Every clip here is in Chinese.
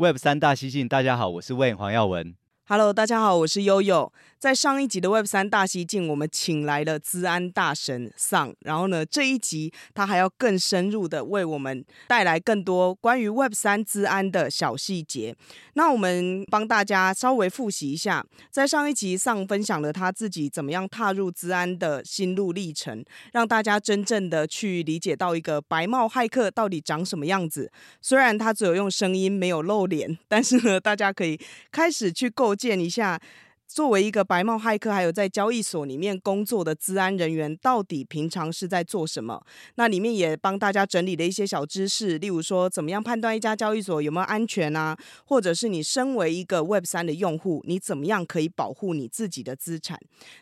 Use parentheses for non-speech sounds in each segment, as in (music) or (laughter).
Web 三大西进，大家好，我是 Wayne 黄耀文。Hello，大家好，我是悠悠。在上一集的 Web 三大西进，我们请来了资安大神 Sun，然后呢，这一集他还要更深入的为我们带来更多关于 Web 三资安的小细节。那我们帮大家稍微复习一下，在上一集上分享了他自己怎么样踏入资安的心路历程，让大家真正的去理解到一个白帽骇客到底长什么样子。虽然他只有用声音没有露脸，但是呢，大家可以开始去构建一下。作为一个白帽骇客，还有在交易所里面工作的资安人员，到底平常是在做什么？那里面也帮大家整理了一些小知识，例如说怎么样判断一家交易所有没有安全啊？或者是你身为一个 Web 三的用户，你怎么样可以保护你自己的资产？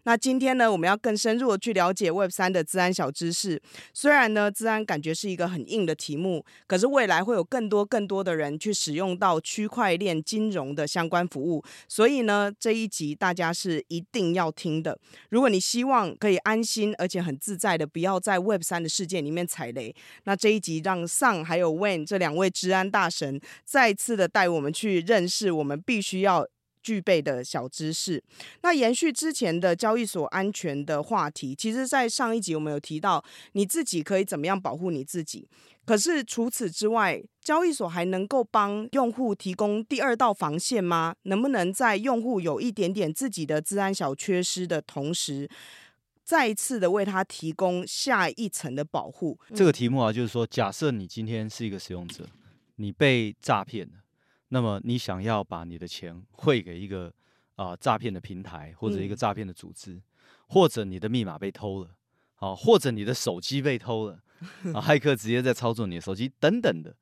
那今天呢，我们要更深入的去了解 Web 三的资安小知识。虽然呢，资安感觉是一个很硬的题目，可是未来会有更多更多的人去使用到区块链金融的相关服务，所以呢，这一集。大家是一定要听的。如果你希望可以安心而且很自在的，不要在 Web 三的世界里面踩雷，那这一集让上还有 Wayne 这两位治安大神再次的带我们去认识我们必须要具备的小知识。那延续之前的交易所安全的话题，其实，在上一集我们有提到，你自己可以怎么样保护你自己。可是除此之外，交易所还能够帮用户提供第二道防线吗？能不能在用户有一点点自己的治安小缺失的同时，再一次的为他提供下一层的保护？这个题目啊，就是说，假设你今天是一个使用者，你被诈骗了，那么你想要把你的钱汇给一个啊、呃、诈骗的平台或者一个诈骗的组织，嗯、或者你的密码被偷了，啊，或者你的手机被偷了。啊，(laughs) 骇客直接在操作你的手机等等的，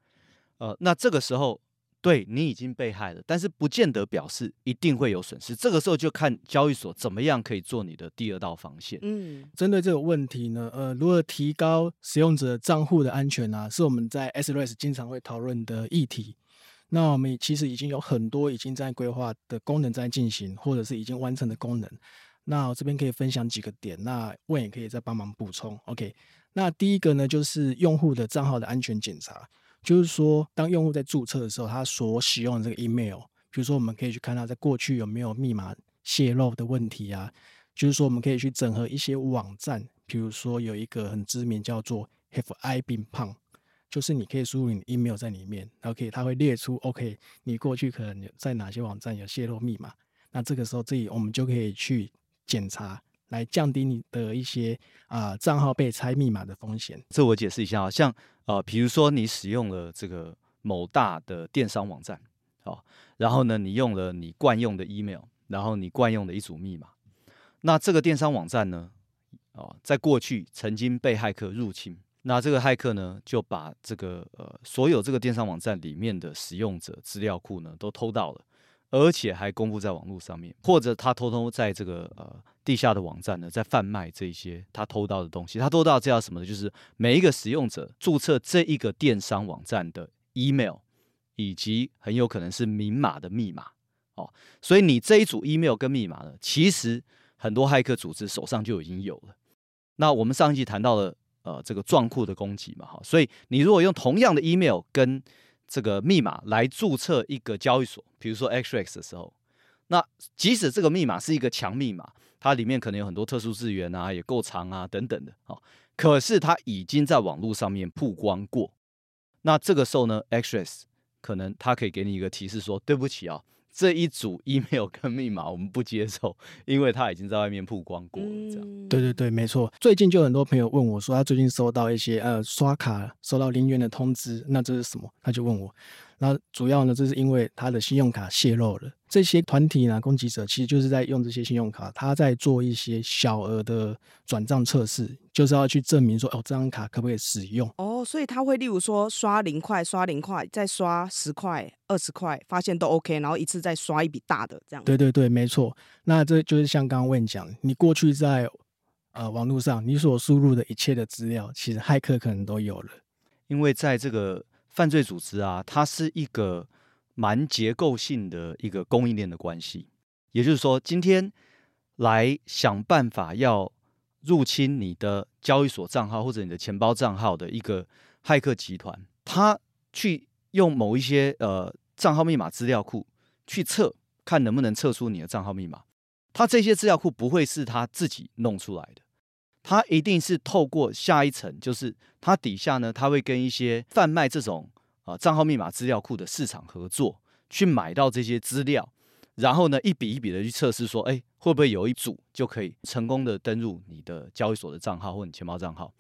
呃，那这个时候对你已经被害了，但是不见得表示一定会有损失。这个时候就看交易所怎么样可以做你的第二道防线。嗯，针对这个问题呢，呃，如何提高使用者账户的安全啊，是我们在 XREX 经常会讨论的议题。那我们其实已经有很多已经在规划的功能在进行，或者是已经完成的功能。那我这边可以分享几个点，那 Wayne 也可以再帮忙补充。OK。那第一个呢，就是用户的账号的安全检查，就是说，当用户在注册的时候，他所使用的这个 email，比如说，我们可以去看他在过去有没有密码泄露的问题啊，就是说，我们可以去整合一些网站，比如说有一个很知名叫做 Have I Been Pwned，就是你可以输入你的 email 在里面，OK，它会列出 OK，你过去可能在哪些网站有泄露密码，那这个时候这里我们就可以去检查。来降低你的一些啊账号被猜密码的风险。这我解释一下啊，像呃，比如说你使用了这个某大的电商网站，哦，然后呢，你用了你惯用的 email，然后你惯用的一组密码，那这个电商网站呢，哦，在过去曾经被骇客入侵，那这个骇客呢，就把这个呃所有这个电商网站里面的使用者资料库呢都偷到了。而且还公布在网络上面，或者他偷偷在这个呃地下的网站呢，在贩卖这些他偷到的东西。他偷到这叫什么呢？就是每一个使用者注册这一个电商网站的 email，以及很有可能是明码的密码哦。所以你这一组 email 跟密码呢，其实很多骇客组织手上就已经有了。那我们上一集谈到了呃这个账户的攻击嘛，哈，所以你如果用同样的 email 跟这个密码来注册一个交易所，比如说 xrx 的时候，那即使这个密码是一个强密码，它里面可能有很多特殊字元啊，也够长啊等等的，哦，可是它已经在网络上面曝光过，那这个时候呢，XREX 可能它可以给你一个提示说，对不起啊。这一组 email (laughs) 跟密码我们不接受，因为他已经在外面曝光过了。这样，对对对，没错。最近就很多朋友问我说，他最近收到一些呃刷卡收到零元的通知，那这是什么？他就问我。那主要呢，这是因为他的信用卡泄露了。这些团体呢，攻击者其实就是在用这些信用卡，他在做一些小额的转账测试，就是要去证明说，哦，这张卡可不可以使用？哦，所以他会例如说刷零块、刷零块，再刷十块、二十块，发现都 OK，然后一次再刷一笔大的这样。对对对，没错。那这就是像刚刚问讲，你过去在呃网络上你所输入的一切的资料，其实骇客可能都有了，因为在这个。犯罪组织啊，它是一个蛮结构性的一个供应链的关系。也就是说，今天来想办法要入侵你的交易所账号或者你的钱包账号的一个骇客集团，他去用某一些呃账号密码资料库去测，看能不能测出你的账号密码。他这些资料库不会是他自己弄出来的。他一定是透过下一层，就是他底下呢，他会跟一些贩卖这种啊账号密码资料库的市场合作，去买到这些资料，然后呢一笔一笔的去测试，说，哎，会不会有一组就可以成功的登入你的交易所的账号或你钱包账号？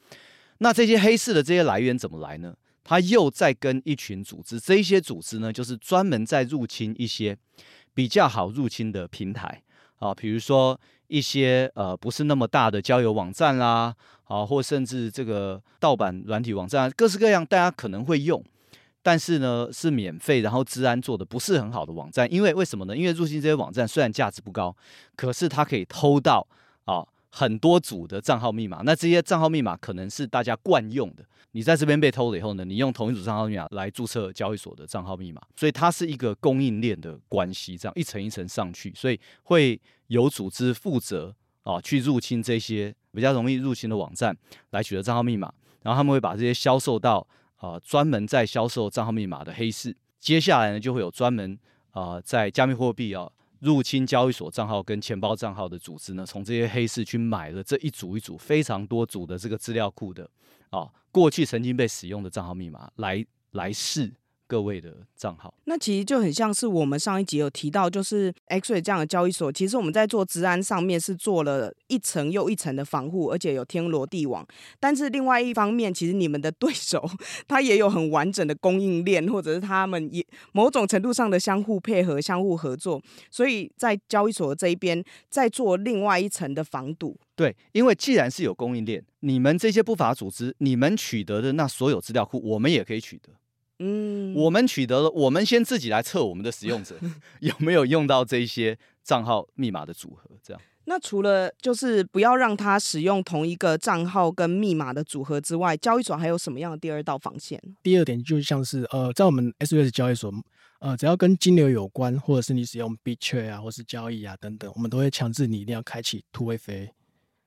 那这些黑市的这些来源怎么来呢？他又在跟一群组织，这些组织呢，就是专门在入侵一些比较好入侵的平台啊，比如说。一些呃不是那么大的交友网站啦，啊，或甚至这个盗版软体网站，各式各样，大家可能会用，但是呢是免费，然后治安做的不是很好的网站，因为为什么呢？因为入侵这些网站虽然价值不高，可是它可以偷到很多组的账号密码，那这些账号密码可能是大家惯用的。你在这边被偷了以后呢，你用同一组账号密码来注册交易所的账号密码，所以它是一个供应链的关系，这样一层一层上去，所以会。有组织负责啊，去入侵这些比较容易入侵的网站，来取得账号密码，然后他们会把这些销售到啊专门在销售账号密码的黑市。接下来呢，就会有专门啊在加密货币啊入侵交易所账号跟钱包账号的组织呢，从这些黑市去买了这一组一组非常多组的这个资料库的啊过去曾经被使用的账号密码来来试。各位的账号，那其实就很像是我们上一集有提到，就是 XREX 这样的交易所，其实我们在做治安上面是做了一层又一层的防护，而且有天罗地网。但是另外一方面，其实你们的对手 (laughs) 他也有很完整的供应链，或者是他们也某种程度上的相互配合、相互合作，所以在交易所这一边在做另外一层的防堵。对，因为既然是有供应链，你们这些不法组织，你们取得的那所有资料库，我们也可以取得。嗯，我们取得了，我们先自己来测我们的使用者 (laughs) 有没有用到这些账号密码的组合，这样。那除了就是不要让他使用同一个账号跟密码的组合之外，交易所还有什么样的第二道防线？第二点就像是呃，在我们 SREX 交易所，呃，只要跟金流有关，或者是你使用 BitTrade 啊，或是交易啊等等，我们都会强制你一定要开启 Two FA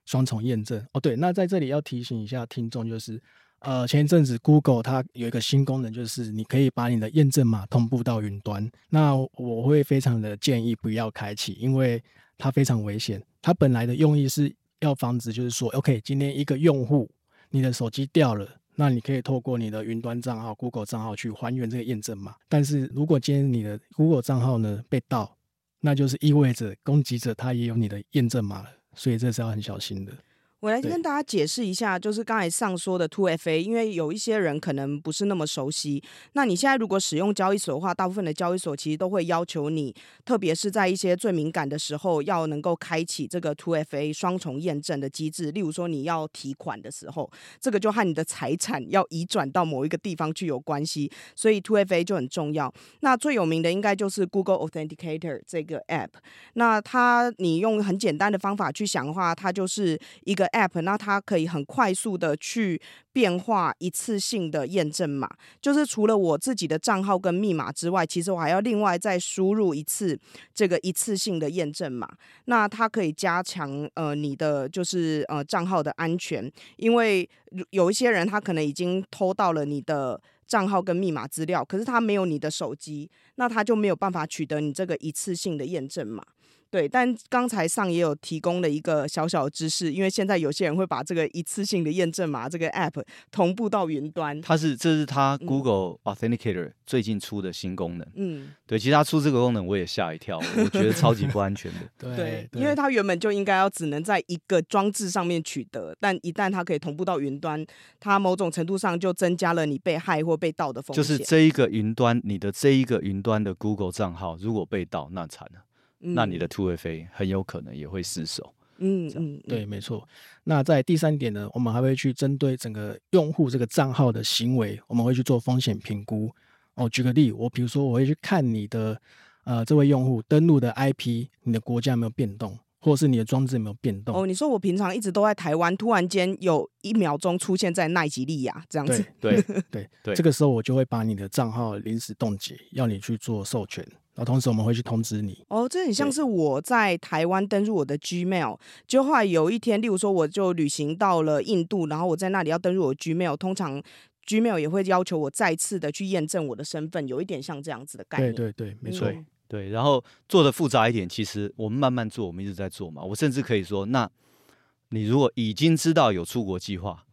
双重验证。哦，对，那在这里要提醒一下听众，就是。呃，前一阵子 Google 它有一个新功能，就是你可以把你的验证码同步到云端。那我会非常的建议不要开启，因为它非常危险。它本来的用意是要防止，就是说，OK，今天一个用户你的手机掉了，那你可以透过你的云端账号 Google 账号去还原这个验证码。但是如果今天你的 Google 账号呢被盗，那就是意味着攻击者他也有你的验证码了，所以这是要很小心的。我来跟大家解释一下，就是刚才上说的 Two FA，因为有一些人可能不是那么熟悉。那你现在如果使用交易所的话，大部分的交易所其实都会要求你，特别是在一些最敏感的时候，要能够开启这个 Two FA 双重验证的机制。例如说你要提款的时候，这个就和你的财产要移转到某一个地方去有关系，所以 Two FA 就很重要。那最有名的应该就是 Google Authenticator 这个 App。那它你用很简单的方法去想的话，它就是一个。App，那它可以很快速的去变化一次性的验证码，就是除了我自己的账号跟密码之外，其实我还要另外再输入一次这个一次性的验证码。那它可以加强呃你的就是呃账号的安全，因为有一些人他可能已经偷到了你的账号跟密码资料，可是他没有你的手机，那他就没有办法取得你这个一次性的验证码。对，但刚才上也有提供了一个小小的知识，因为现在有些人会把这个一次性的验证码这个 app 同步到云端。它是这是它 Google Authenticator 最近出的新功能。嗯，对，其实它出这个功能我也吓一跳，我觉得超级不安全的。(laughs) 对，对，因为它原本就应该要只能在一个装置上面取得，但一旦它可以同步到云端，它某种程度上就增加了你被害或被盗的风险。就是这一个云端，你的这一个云端的 Google 账号如果被盗，那惨了。那你的突围飞很有可能也会失手。嗯嗯，对，没错。那在第三点呢，我们还会去针对整个用户这个账号的行为，我们会去做风险评估。哦，举个例，我比如说我会去看你的呃这位用户登录的 IP，你的国家有没有变动，或者是你的装置有没有变动。哦，你说我平常一直都在台湾，突然间有一秒钟出现在奈及利亚这样子。对对对对，这个时候我就会把你的账号临时冻结，要你去做授权。然后同时我们会去通知你哦，这很像是我在台湾登入我的 Gmail，就后来有一天，例如说我就旅行到了印度，然后我在那里要登入我的 Gmail，通常 Gmail 也会要求我再次的去验证我的身份，有一点像这样子的概念。对对对，没错。对，对，然后做的复杂一点，其实我们慢慢做，我们一直在做嘛。我甚至可以说，那你如果已经知道有出国计划，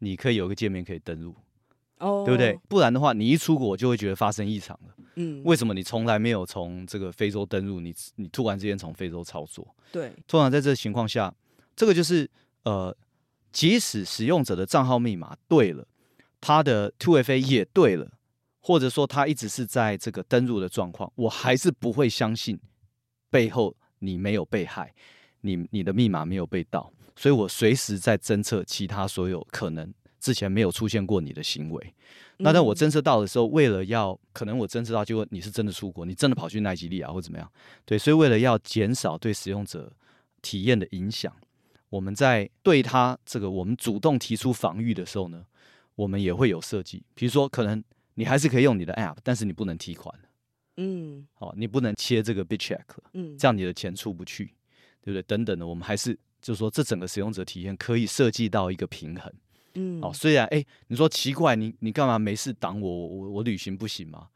你可以有个界面可以登入。哦，对不对？不然的话，你一出国就会觉得发生异常了。嗯，为什么你从来没有从这个非洲登入？你你突然之间从非洲操作？对，通常在这情况下，这个就是呃，即使使用者的账号密码对了，他的 tofa 也对了，或者说他一直是在这个登入的状况，我还是不会相信背后你没有被害，你你的密码没有被盗，所以我随时在侦测其他所有可能。之前没有出现过你的行为，那当我侦测到的时候，为了要可能我侦测到，结果你是真的出国，你真的跑去奈及利亚或怎么样？对，所以为了要减少对使用者体验的影响，我们在对他这个我们主动提出防御的时候呢，我们也会有设计，比如说可能你还是可以用你的 App，但是你不能提款，嗯，好，你不能切这个 BitCheck，嗯，这样你的钱出不去，对不对？等等的，我们还是就是说这整个使用者体验可以设计到一个平衡。嗯，哦，虽然哎，你说奇怪，你你干嘛没事挡我？我我旅行不行吗？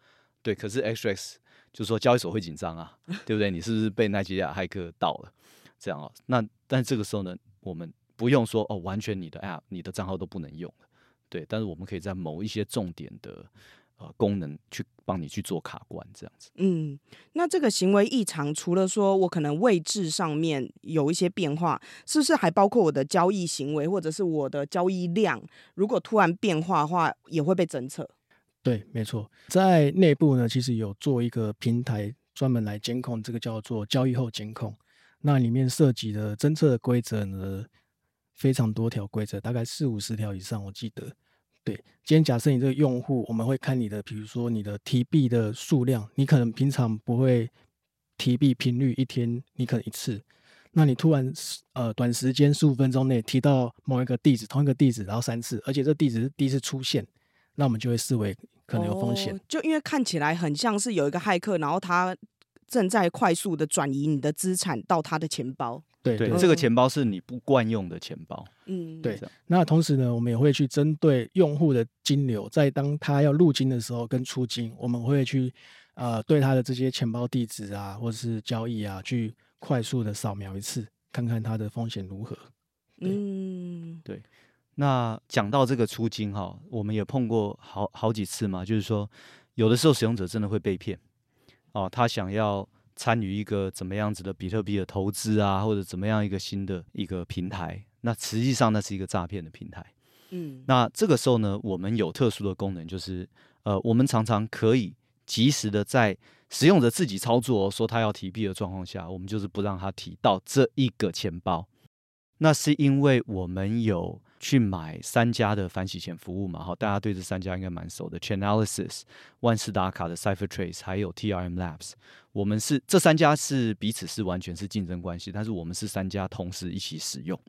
对，可是 XREX 就是说交易所会紧张啊，(laughs) 对不对？你是不是被奈吉利亚骇客盗了？这样哦，那但这个时候呢，我们不用说哦，完全你的 App、你的账号都不能用了，对，但是我们可以在某一些重点的。呃，功能去帮你去做卡关这样子。嗯，那这个行为异常，除了说我可能位置上面有一些变化，是不是还包括我的交易行为或者是我的交易量？如果突然变化的话，也会被侦测。对，没错，在内部呢，其实有做一个平台专门来监控这个叫做交易后监控。那里面涉及的侦测的规则呢，非常多条规则，大概四五十条以上，我记得。对，今天假设你这个用户，我们会看你的，比如说你的提币的数量，你可能平常不会提币频率，一天你可能一次，那你突然呃短时间十五分钟内提到某一个地址，同一个地址，然后三次，而且这地址是第一次出现，那我们就会视为可能有风险。就因为看起来很像是有一个骇客，然后他正在快速的转移你的资产到他的钱包。对对，这个钱包是你不惯用的钱包。嗯，对。那同时呢，我们也会去针对用户的金流，在当他要入金的时候跟出金，我们会去呃对他的这些钱包地址啊，或者是交易啊，去快速的扫描一次，看看他的风险如何。嗯，对。那讲到这个出金哈，我们也碰过好好几次嘛，就是说有的时候使用者真的会被骗哦，他想要。参与一个怎么样子的比特币的投资啊，或者怎么样一个新的一个平台，那实际上那是一个诈骗的平台。嗯，那这个时候呢，我们有特殊的功能，就是呃，我们常常可以及时的在使用者自己操作说他要提币的状况下，我们就是不让他提到这一个钱包。那是因为我们有。去买三家的反洗钱服务嘛？好，大家对这三家应该蛮熟的，Chainalysis、万事达卡的 CipherTrace，还有 TRM Labs。我们是这三家是彼此是完全是竞争关系，但是我们是三家同时一起使用，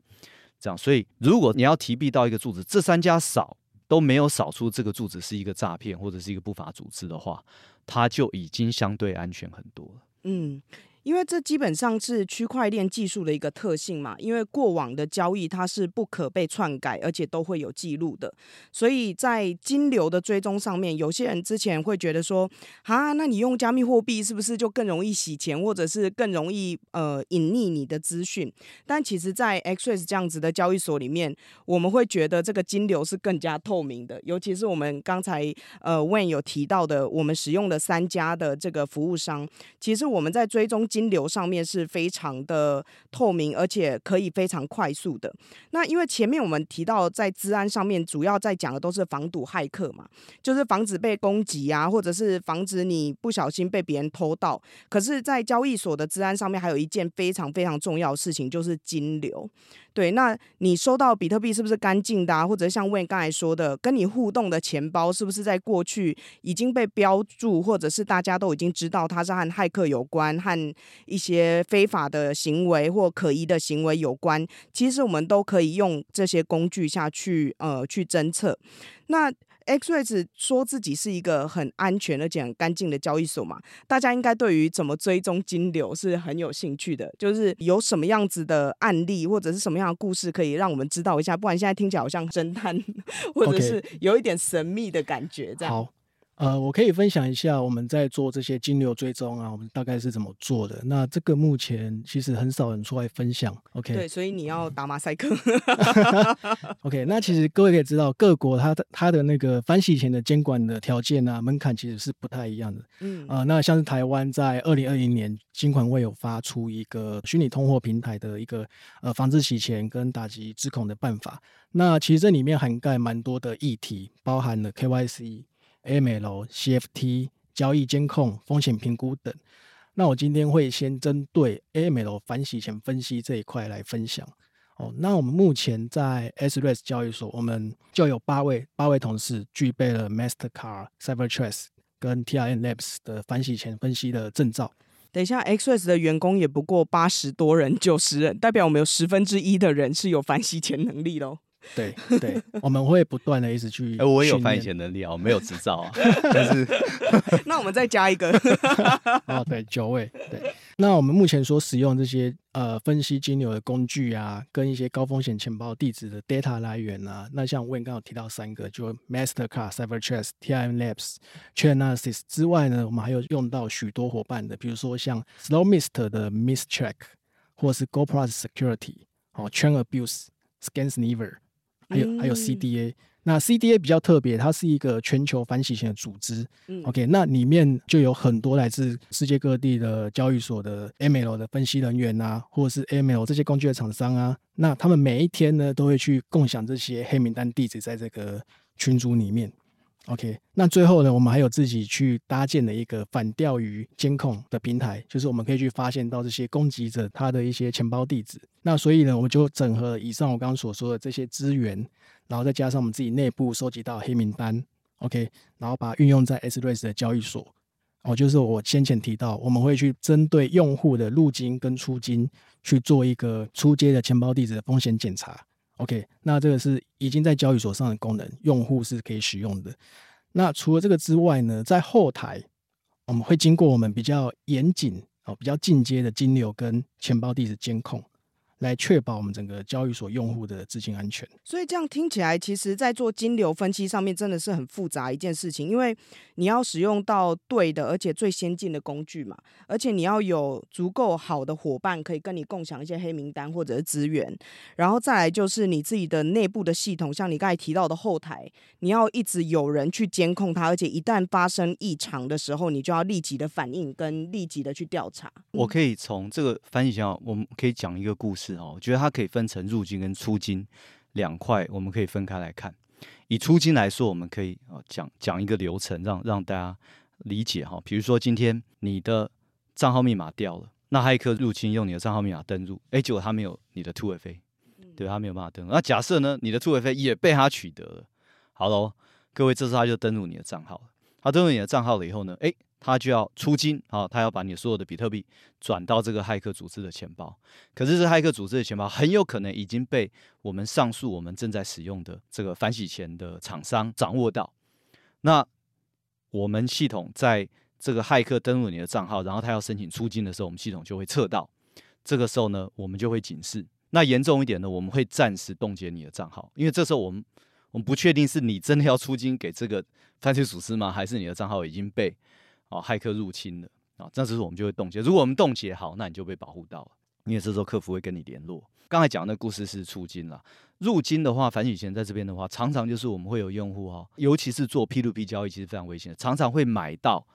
这样。所以如果你要提币到一个住址，这三家扫都没有扫出这个住址是一个诈骗或者是一个不法组织的话，它就已经相对安全很多了。嗯。因为这基本上是区块链技术的一个特性嘛。因为过往的交易它是不可被篡改，而且都会有记录的，所以在金流的追踪上面，有些人之前会觉得说，啊，那你用加密货币是不是就更容易洗钱，或者是更容易呃隐匿你的资讯？但其实，在 x s 这样子的交易所里面，我们会觉得这个金流是更加透明的，尤其是我们刚才呃 Wayne 有提到的，我们使用的三家的这个服务商，其实我们在追踪金流上面是非常的透明，而且可以非常快速的。那因为前面我们提到在治安上面，主要在讲的都是防堵骇客嘛，就是防止被攻击啊，或者是防止你不小心被别人偷盗。可是，在交易所的治安上面，还有一件非常非常重要的事情，就是金流。对，那你收到比特币是不是干净的啊？或者像 w n 刚才说的，跟你互动的钱包是不是在过去已经被标注，或者是大家都已经知道它是和骇客有关，和一些非法的行为或可疑的行为有关？其实我们都可以用这些工具下去，呃，去侦测。那 XREX 说自己是一个很安全而且很干净的交易所嘛，大家应该对于怎么追踪金流是很有兴趣的。就是有什么样子的案例或者是什么样的故事可以让我们知道一下？不然现在听起来好像侦探，(laughs) 或者是有一点神秘的感觉。这样。好。呃，我可以分享一下我们在做这些金流追踪啊，我们大概是怎么做的。那这个目前其实很少人出来分享。OK，对，所以你要打马赛克。(laughs) OK，那其实各位可以知道，各国它的它的那个反洗钱的监管的条件啊，门槛其实是不太一样的。嗯，呃，那像是台湾在二零二零年，金管会有发出一个虚拟通货平台的一个呃防治洗钱跟打击资恐的办法。那其实这里面涵盖蛮多的议题，包含了 KYC。AML、CFT、交易监控、风险评估等。那我今天会先针对 AML 反洗钱分析这一块来分享。哦，那我们目前在 XREX 交易所，我们就有八位八位同事具备了 Mastercard、CyberTrace 跟 TRN Labs 的反洗钱分析的证照。等一下，XREX 的员工也不过八十多人、九十人，代表我们有十分之一的人是有反洗钱能力喽。对对，我们会不断的一直去。哎、欸，我有反洗钱能力啊，我没有执照啊。(laughs) 但是，那我们再加一个。(laughs) 哦，对，九位。对，那我们目前所使用这些呃分析金流的工具啊，跟一些高风险钱包地址的 data 来源啊，那像我刚刚有提到三个，就 Mastercard、CipherTrace、TRM Labs、Chainalysis 之外呢，我们还有用到许多伙伴的，比如说像 Slowmist 的 Mischeck，或是 GoPlus Security，哦，Chain Abuse、ScansNever。还有还有 CDA，那 CDA 比较特别，它是一个全球反洗钱的组织。嗯，OK，那里面就有很多来自世界各地的交易所的 AML 的分析人员啊，或者是 AML 这些工具的厂商啊，那他们每一天呢都会去共享这些黑名单地址在这个群组里面。OK，那最后呢，我们还有自己去搭建的一个反钓鱼监控的平台，就是我们可以去发现到这些攻击者他的一些钱包地址。那所以呢，我们就整合了以上我刚刚所说的这些资源，然后再加上我们自己内部收集到黑名单，OK，然后把它运用在 XREX 的交易所。哦，就是我先前提到，我们会去针对用户的入金跟出金去做一个出街的钱包地址的风险检查。OK，那这个是已经在交易所上的功能，用户是可以使用的。那除了这个之外呢，在后台我们会经过我们比较严谨、哦比较进阶的金流跟钱包地址监控。来确保我们整个交易所用户的资金安全。所以这样听起来，其实，在做金流分析上面，真的是很复杂一件事情。因为你要使用到对的，而且最先进的工具嘛，而且你要有足够好的伙伴可以跟你共享一些黑名单或者是资源。然后再来就是你自己的内部的系统，像你刚才提到的后台，你要一直有人去监控它，而且一旦发生异常的时候，你就要立即的反应跟立即的去调查。我可以从这个翻译一下，我们可以讲一个故事。是哦，我觉得它可以分成入金跟出金两块，我们可以分开来看。以出金来说，我们可以哦讲讲一个流程，让让大家理解哈。比如说今天你的账号密码掉了，那骇客入侵用你的账号密码登录，哎，结果他没有你的 Two FA，对，他没有办法登入。那假设呢，你的 Two FA 也被他取得了，好喽，各位，这时候他就登入你的账号了。他登入你的账号了以后呢，哎。他就要出金啊，他要把你所有的比特币转到这个骇客组织的钱包。可是这骇客组织的钱包很有可能已经被我们上述我们正在使用的这个反洗钱的厂商掌握到。那我们系统在这个骇客登录你的账号，然后他要申请出金的时候，我们系统就会测到。这个时候呢，我们就会警示。那严重一点呢，我们会暂时冻结你的账号，因为这时候我们我们不确定是你真的要出金给这个犯罪组织吗，还是你的账号已经被啊骇客入侵了啊？这时候我们就会冻结。如果我们冻结好，那你就被保护到了，因为这时候客服会跟你联络。刚才讲的故事是出金了，入金的话，反正以前在这边的话，常常就是我们会有用户哈，尤其是做 P2P 交易，其实非常危险，常常会买到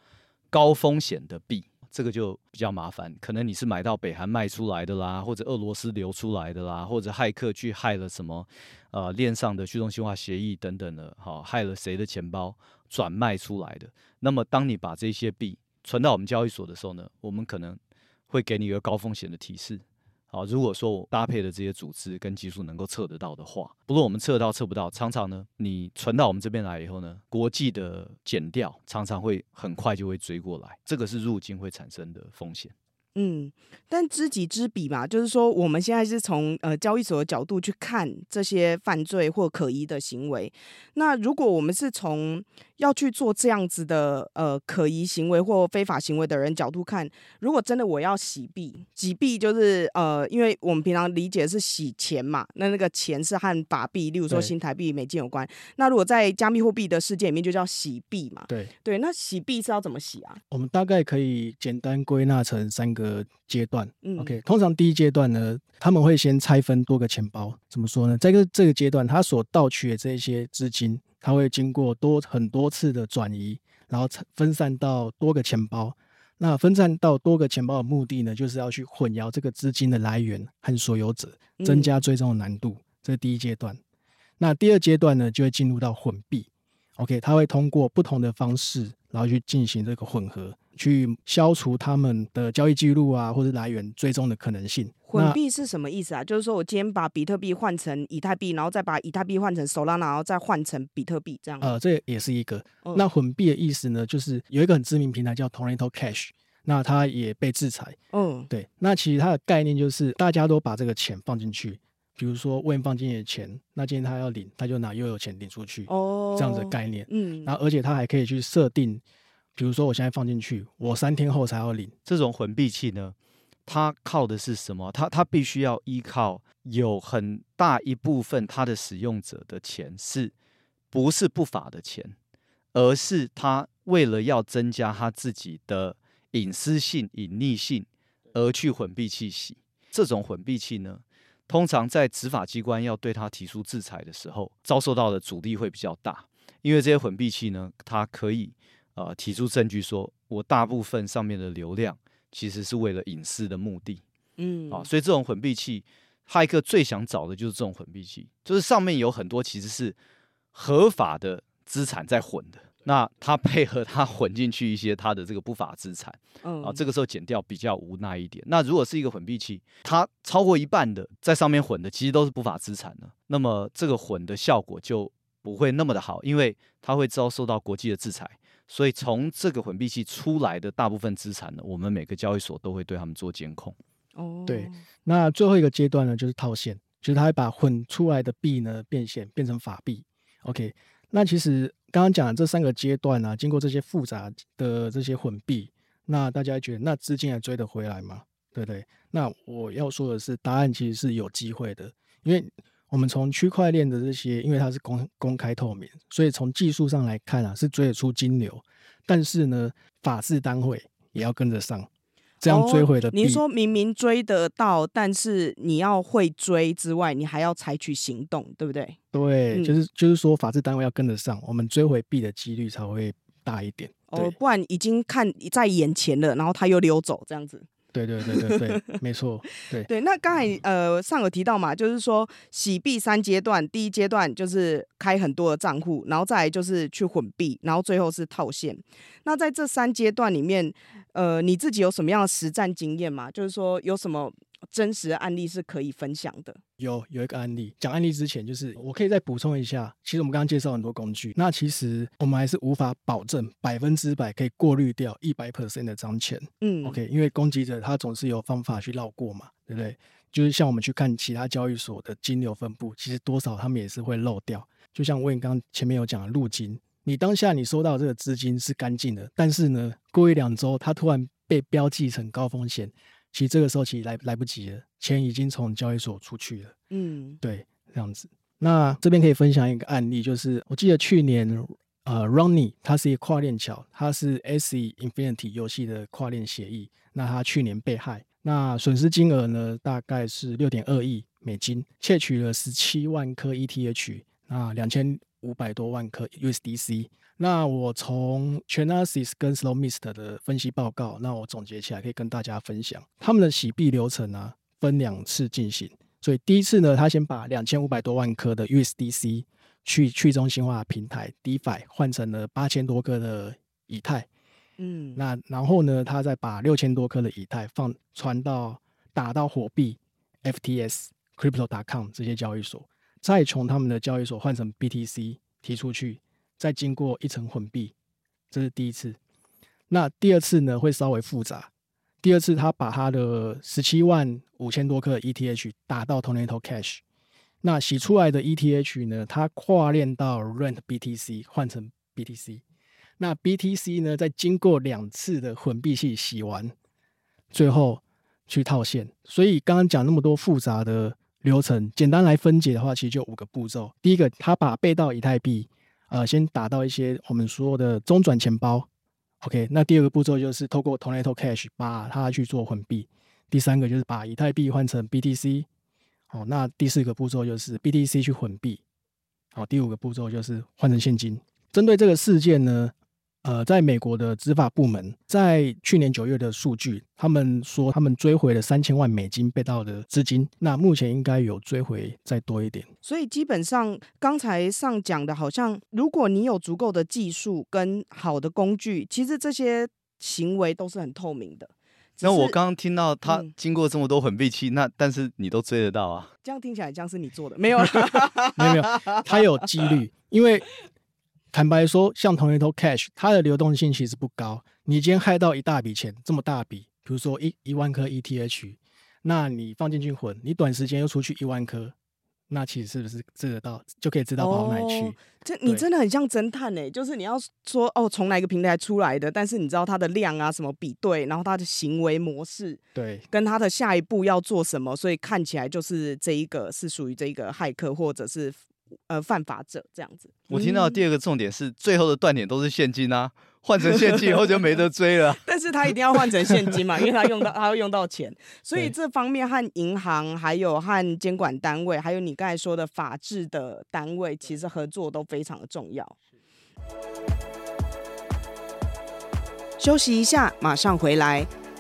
高风险的币。这个就比较麻烦，可能你是买到北韩卖出来的啦，或者俄罗斯流出来的啦，或者骇客去害了什么呃链上的去中心化协议等等的，好，害了谁的钱包转卖出来的。那么当你把这些币存到我们交易所的时候呢，我们可能会给你一个高风险的提示。好，如果说我搭配的这些组织跟技术能够测得到的话，不论我们测到测不到，常常呢，你存到我们这边来以后呢，国际的减掉常常会很快就会追过来，这个是入金会产生的风险。嗯，但知己知彼嘛，就是说我们现在是从呃交易所的角度去看这些犯罪或可疑的行为。那如果我们是从要去做这样子的呃可疑行为或非法行为的人角度看，如果真的我要洗币，洗币就是呃，因为我们平常理解是洗钱嘛，那那个钱是和法币，例如说新台币、美金有关。那如果在加密货币的世界里面，就叫洗币嘛。对对，那洗币是要怎么洗啊？我们大概可以简单归纳成三个。个阶段，嗯，OK，通常第一阶段呢，他们会先拆分多个钱包，怎么说呢？在这个这个阶段，他所盗取的这些资金，他会经过多很多次的转移，然后分散到多个钱包。那分散到多个钱包的目的呢，就是要去混淆这个资金的来源和所有者，增加追踪的难度。嗯、这是第一阶段。那第二阶段呢，就会进入到混币，OK，它会通过不同的方式，然后去进行这个混合。去消除他们的交易记录啊，或者来源追踪的可能性。混币是什么意思啊？就是说我今天把比特币换成以太币，然后再把以太币换成 Solana，然后再换成比特币，这样。呃，这也是一个。嗯、那混币的意思呢，就是有一个很知名平台叫 Tornado Cash，那它也被制裁。嗯，对。那其实它的概念就是大家都把这个钱放进去，比如说 Wayne 放进去的钱，那今天他要领，他就拿又有钱领出去。哦，这样子的概念。嗯，然后而且他还可以去设定。比如说，我现在放进去，我三天后才要领。这种混币器呢，它靠的是什么？它它必须要依靠有很大一部分它的使用者的钱，是不是不法的钱，而是他为了要增加他自己的隐私性、隐匿性而去混币器洗。这种混币器呢，通常在执法机关要对他提出制裁的时候，遭受到的阻力会比较大，因为这些混币器呢，它可以。啊、呃，提出证据说，我大部分上面的流量其实是为了隐私的目的，嗯，啊，所以这种混币器，骇客最想找的就是这种混币器，就是上面有很多其实是合法的资产在混的，那他配合他混进去一些他的这个不法资产，嗯，啊，这个时候减掉比较无奈一点。那如果是一个混币器，它超过一半的在上面混的其实都是不法资产呢，那么这个混的效果就不会那么的好，因为它会遭受到国际的制裁。所以从这个混币器出来的大部分资产呢，我们每个交易所都会对他们做监控。哦，对。那最后一个阶段呢，就是套现，就是他会把混出来的币呢变现，变成法币。OK。那其实刚刚讲的这三个阶段呢、啊，经过这些复杂的这些混币，那大家觉得那资金还追得回来吗？对不对？那我要说的是，答案其实是有机会的，因为。我们从区块链的这些，因为它是公公开透明，所以从技术上来看啊，是追得出金流。但是呢，法制单位也要跟着上，这样追回的币。您、哦、说明明追得到，但是你要会追之外，你还要采取行动，对不对？对，嗯、就是就是说法制单位要跟得上，我们追回币的几率才会大一点。哦，不然已经看在眼前了，然后他又溜走，这样子。对对对对对，没错。对 (laughs) 对，那刚才呃上有提到嘛，就是说洗币三阶段，第一阶段就是开很多的账户，然后再来就是去混币，然后最后是套现。那在这三阶段里面，呃，你自己有什么样的实战经验吗？就是说有什么？真实的案例是可以分享的。有有一个案例，讲案例之前，就是我可以再补充一下。其实我们刚刚介绍很多工具，那其实我们还是无法保证百分之百可以过滤掉一百 percent 的脏钱。嗯，OK，因为攻击者他总是有方法去绕过嘛，对不对？就是像我们去看其他交易所的金流分布，其实多少他们也是会漏掉。就像我刚刚前面有讲的入金，你当下你收到这个资金是干净的，但是呢，过一两周它突然被标记成高风险，其实这个时候其实来来不及了，钱已经从交易所出去了。嗯，对，这样子。那这边可以分享一个案例，就是我记得去年呃，Ronnie 它是一个跨链桥，它是 Axie Infinity 游戏的跨链协议，那它去年被害，那损失金额呢大概是六点二亿美金，窃取了十七万颗 ETH，那两千。五百多万颗 USDC，那我从 Chainalysis 跟 Slowmist 的分析报告，那我总结起来可以跟大家分享，他们的洗币流程呢、啊、分两次进行，所以第一次呢，他先把两千五百多万颗的 USDC 去去中心化平台 DeFi 换成了八千多颗的以太，嗯，那然后呢，他再把六千多颗的以太放传到打到火币 FTS Crypto.com 这些交易所。再从他们的交易所换成 BTC 提出去，再经过一层混币，这是第一次。那第二次呢，会稍微复杂。第二次他把他的十七万五千多克 ETH 打到 Tornado Cash，那洗出来的 ETH 呢，它跨链到 Rent BTC 换成 BTC。那 BTC 呢，再经过两次的混币器洗完，最后去套现。所以刚刚讲那么多复杂的。流程简单来分解的话，其实就五个步骤。第一个，他把被盗以太币，呃，先打到一些我们说的中转钱包。OK，那第二个步骤就是透过 Tornado Cash 把它去做混币。第三个就是把以太币换成 BTC。哦，那第四个步骤就是 BTC 去混币。好，第五个步骤就是换成现金。针对这个事件呢，呃，在美国的执法部门在去年九月的数据，他们说他们追回了三千万美金被盗的资金，那目前应该有追回再多一点。所以基本上刚才上讲的，好像如果你有足够的技术跟好的工具，其实这些行为都是很透明的。那我刚刚听到他经过这么多混币期，嗯、那但是你都追得到啊？这样听起来像是你做的，没有啦，(laughs) 没有没有，他有几率，因为。坦白说，像 Tornado Cash，它的流动性其实不高。你今天害到一大笔钱，这么大笔，比如说一一万颗 ETH，那你放进去混，你短时间又出去一万颗，那其实是不是知得到，就可以知道跑到哪里去？哦、这你真的很像侦探哎，就是你要说哦，从哪个平台出来的，但是你知道它的量啊，什么比对，然后它的行为模式，对，跟它的下一步要做什么，所以看起来就是这一个是属于这一个骇客或者是。呃，犯法者这样子。我听到第二个重点是，最后的断点都是现金啊，换成现金以后就没得追了。(laughs) 但是他一定要换成现金嘛，因为他用到 (laughs) 他要用到钱，所以这方面和银行、还有和监管单位，还有你刚才说的法制的单位，其实合作都非常的重要。休息一下，马上回来。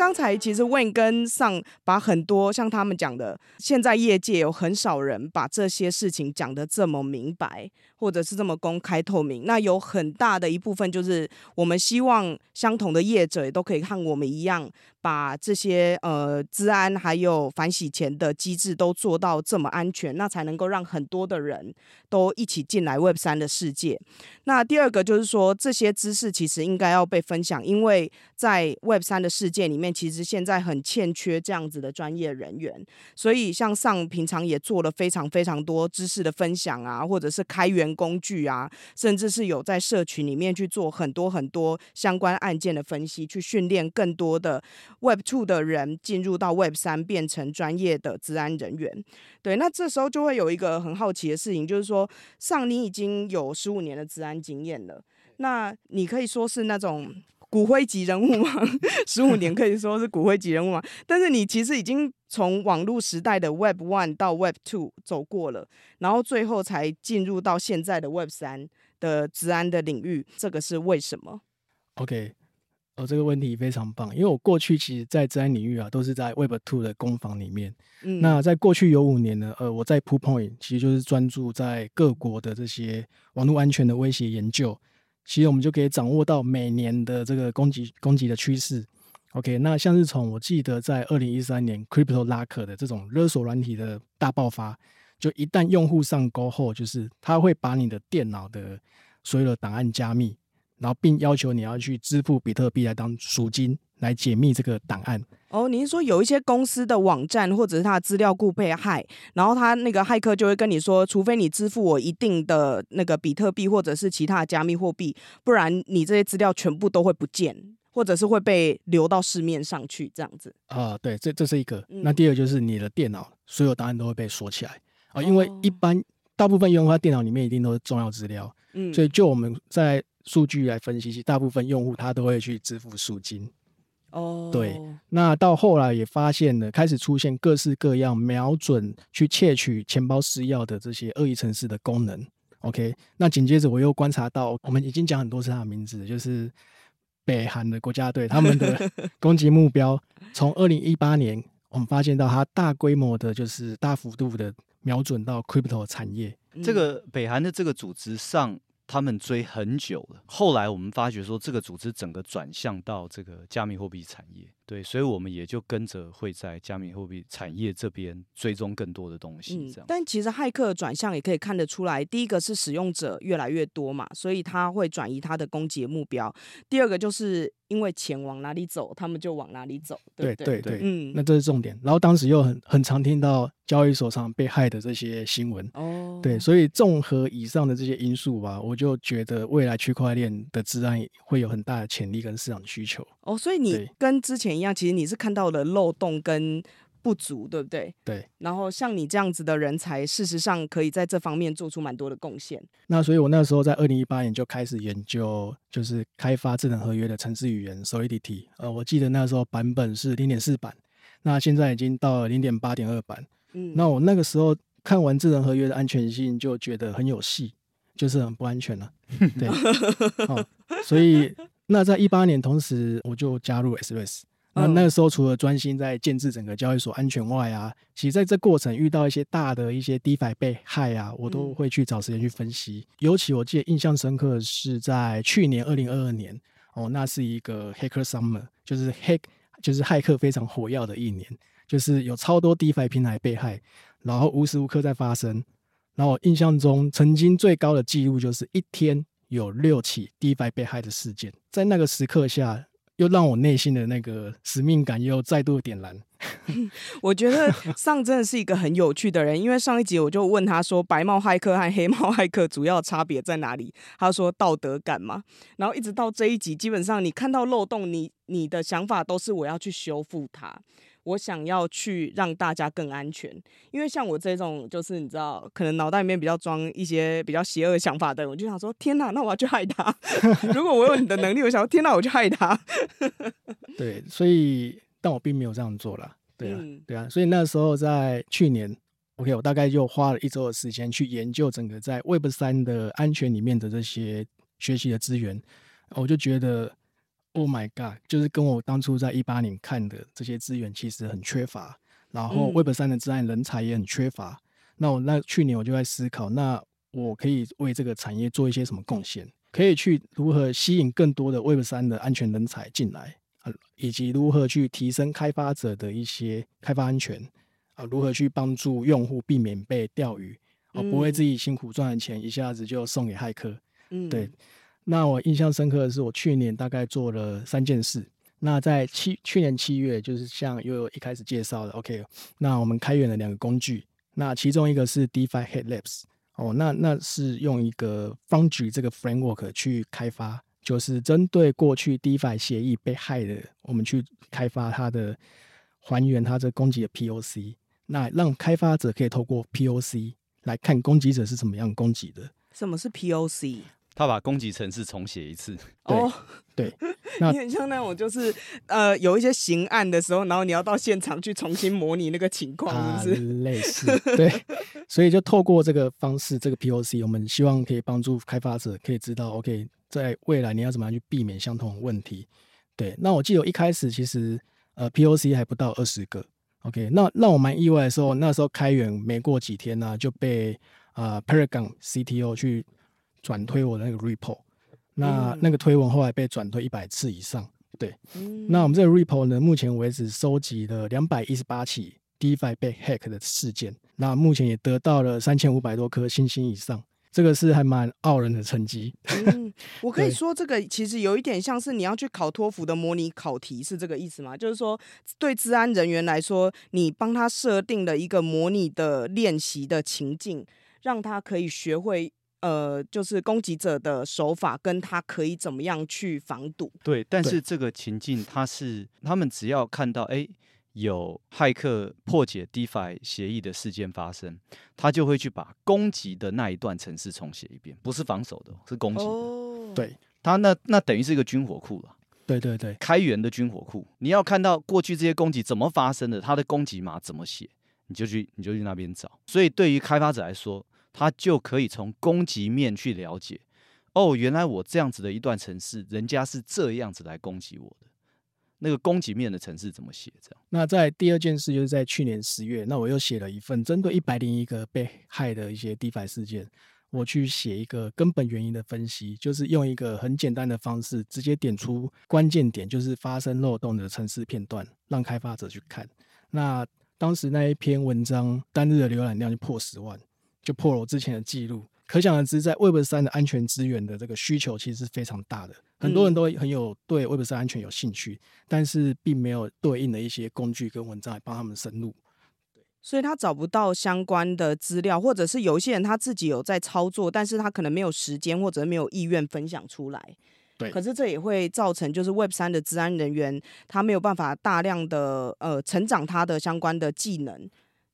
刚才其实 Wayne 跟上把很多像他们讲的，现在业界有很少人把这些事情讲得这么明白，或者是这么公开透明。那有很大的一部分就是我们希望相同的业者也都可以和我们一样。把这些呃治安还有反洗钱的机制都做到这么安全，那才能够让很多的人都一起进来 Web 三的世界。那第二个就是说，这些知识其实应该要被分享，因为在 Web 三的世界里面，其实现在很欠缺这样子的专业人员。所以像上平常也做了非常非常多知识的分享啊，或者是开源工具啊，甚至是有在社群里面去做很多很多相关案件的分析，去训练更多的。Web Two 的人进入到 Web 三，变成专业的治安人员，对，那这时候就会有一个很好奇的事情，就是说，上你已经有十五年的治安经验了，那你可以说是那种骨灰级人物吗？(laughs) 十五年可以说是骨灰级人物吗？但是你其实已经从网络时代的 Web One 到 Web Two 走过了，然后最后才进入到现在的 Web 三的治安的领域，这个是为什么？OK。哦，这个问题非常棒，因为我过去其实，在治安领域啊，都是在 Web Two 的攻防里面。嗯，那在过去有五年呢，呃，我在 Proofpoint 其实就是专注在各国的这些网络安全的威胁研究。其实我们就可以掌握到每年的这个攻击攻击的趋势。OK，那像是从我记得在二零一三年 Crypto Lock 的这种勒索软体的大爆发，就一旦用户上钩后，就是他会把你的电脑的所有的档案加密，然后并要求你要去支付比特币来当赎金来解密这个档案。哦，您说有一些公司的网站或者是他的资料库被害，然后他那个骇客就会跟你说，除非你支付我一定的那个比特币或者是其他的加密货币，不然你这些资料全部都会不见。或者是会被流到市面上去这样子啊，对，这这是一个。那第二就是你的电脑所有档案都会被锁起来啊，因为一般大部分用户他电脑里面一定都是重要资料，嗯，所以就我们在数据来分析，大部分用户他都会去支付赎金。哦，对。那到后来也发现了，开始出现各式各样瞄准去窃取钱包私钥的这些恶意程式的功能。OK，那紧接着我又观察到，我们已经讲很多次他的名字，就是。北韩的国家队，他们的 (laughs) 攻击目标，从二零一八年，我们发现到它大规模的，就是大幅度的瞄准到 crypto 产业。这个北韩的这个组织上。他们追很久了，后来我们发觉说，这个组织整个转向到这个加密货币产业，对，所以我们也就跟着会在加密货币产业这边追踪更多的东西。这样，嗯，但其实骇客转向也可以看得出来，第一个是使用者越来越多嘛，所以他会转移他的攻击目标；第二个就是。因为钱往哪里走，他们就往哪里走。对对对，对，嗯，那这是重点。然后当时又很很常听到交易所上被害的这些新闻。哦，对，所以综合以上的这些因素吧，我就觉得未来区块链的治安会有很大的潜力跟市场需求。哦，所以你跟之前一样，其实你是看到了漏洞跟。不足，对不对？对。然后像你这样子的人才，事实上可以在这方面做出蛮多的贡献。那所以，我那时候在二零一八年就开始研究，就是开发智能合约的程式语言 Solidity。呃，我记得那时候版本是零点四版，那现在已经到了零点八点二版。嗯。那我那个时候看完智能合约的安全性，就觉得很有戏，就是很不安全了，(laughs) 啊。对。哦。所以，那在一八年同时，我就加入 SRES。那那个时候，除了专心在建制整个交易所安全外啊，其实在这过程遇到一些大的一些 DeFi 被害啊，我都会去找时间去分析。尤其我记得印象深刻的是在去年二零二二年哦，那是一个 Hacker Summer，就是黑就是骇客非常火药的一年，就是有超多 DeFi 平台被害，然后无时无刻在发生。然后我印象中曾经最高的记录就是一天有六起 DeFi 被害的事件，在那个时刻下。又让我内心的那个使命感又再度点燃。(laughs) 我觉得上真的是一个很有趣的人，因为上一集我就问他说，白帽骇客和黑帽骇客主要差别在哪里？他说道德感嘛。然后一直到这一集，基本上你看到漏洞，你你的想法都是我要去修复它。我想要去让大家更安全，因为像我这种，就是你知道，可能脑袋里面比较装一些比较邪恶想法的人，我就想说，天哪，那我要去害他。(laughs) 如果我有你的能力，我想说，天哪，我去害他。(laughs) 对，所以，但我并没有这样做了。对啊，嗯、对啊，所以那时候在去年，OK，我大概就花了一周的时间去研究整个在 Web 三的安全里面的这些学习的资源，我就觉得。Oh my god！就是跟我当初在一八年看的这些资源其实很缺乏，然后 Web 三的资安人才也很缺乏。嗯、那我那去年我就在思考，那我可以为这个产业做一些什么贡献？可以去如何吸引更多的 Web 三的安全人才进来啊，以及如何去提升开发者的一些开发安全啊，如何去帮助用户避免被钓鱼啊，不会自己辛苦赚的钱一下子就送给骇客。嗯，对。那我印象深刻的是，我去年大概做了三件事。那在七去年七月，就是像悠悠一开始介绍的，OK，那我们开源了两个工具。那其中一个是 DeFi Head Labs，哦，那那是用一个 Foundry 这个 framework 去开发，就是针对过去 DeFi 协议被害的，我们去开发它的还原它这攻击的 POC，那让开发者可以透过 POC 来看攻击者是怎么样攻击的。什么是 POC？他把攻击程式重写一次。(laughs) 哦，对，(laughs) 你很像那种就是呃，有一些刑案的时候，然后你要到现场去重新模拟那个情况，是不是？啊，类似，对。所以就透过这个方式，这个 POC，我们希望可以帮助开发者可以知道，OK，在未来你要怎么样去避免相同的问题。对，那我记得我一开始其实呃 POC 还不到二十个，OK，那让我蛮意外的时候，那时候开源没过几天呢，啊，就被啊，呃，Paragon CTO 去。转推我的那个 repo，那那个推文后来被转推一百次以上，对，嗯那我们这个 report 呢，目前为止收集了两百一十八起 DeFi 被 hack 的事件，那目前也得到了三千五百多颗星星以上，这个是还蛮傲人的成绩。嗯，(laughs) 我可以说这个其实有一点像是你要去考托福的模拟考题，是这个意思吗？就是说，对治安人员来说，你帮他设定了一个模拟的练习的情境，让他可以学会。呃，就是攻击者的手法，跟他可以怎么样去防堵？对，但是这个情境，他是他们只要看到哎有骇客破解 DeFi 协议的事件发生，他就会去把攻击的那一段程式重写一遍，不是防守的，是攻击的。哦，对，他那那等于是一个军火库了，对对对，开源的军火库。你要看到过去这些攻击怎么发生的，它的攻击码怎么写，你就去你就去那边找。所以对于开发者来说，他就可以从攻击面去了解，哦，原来我这样子的一段程式，人家是这样子来攻击我的。那个攻击面的程式怎么写？这样。那在第二件事就是在去年十月，那我又写了一份针对一百零一个被害的一些 DeFi 事件，我去写一个根本原因的分析，就是用一个很简单的方式，直接点出关键点，就是发生漏洞的程式片段，让开发者去看。那当时那一篇文章单日的浏览量就破十万。就破了我之前的记录，可想而知，在 Web 三的安全资源的这个需求其实是非常大的，很多人都很有对 Web 三安全有兴趣，但是并没有对应的一些工具跟文章来帮他们深入。所以他找不到相关的资料，或者是有一些人他自己有在操作，但是他可能没有时间或者没有意愿分享出来。对，可是这也会造成就是 Web 三的治安人员他没有办法大量的呃成长他的相关的技能。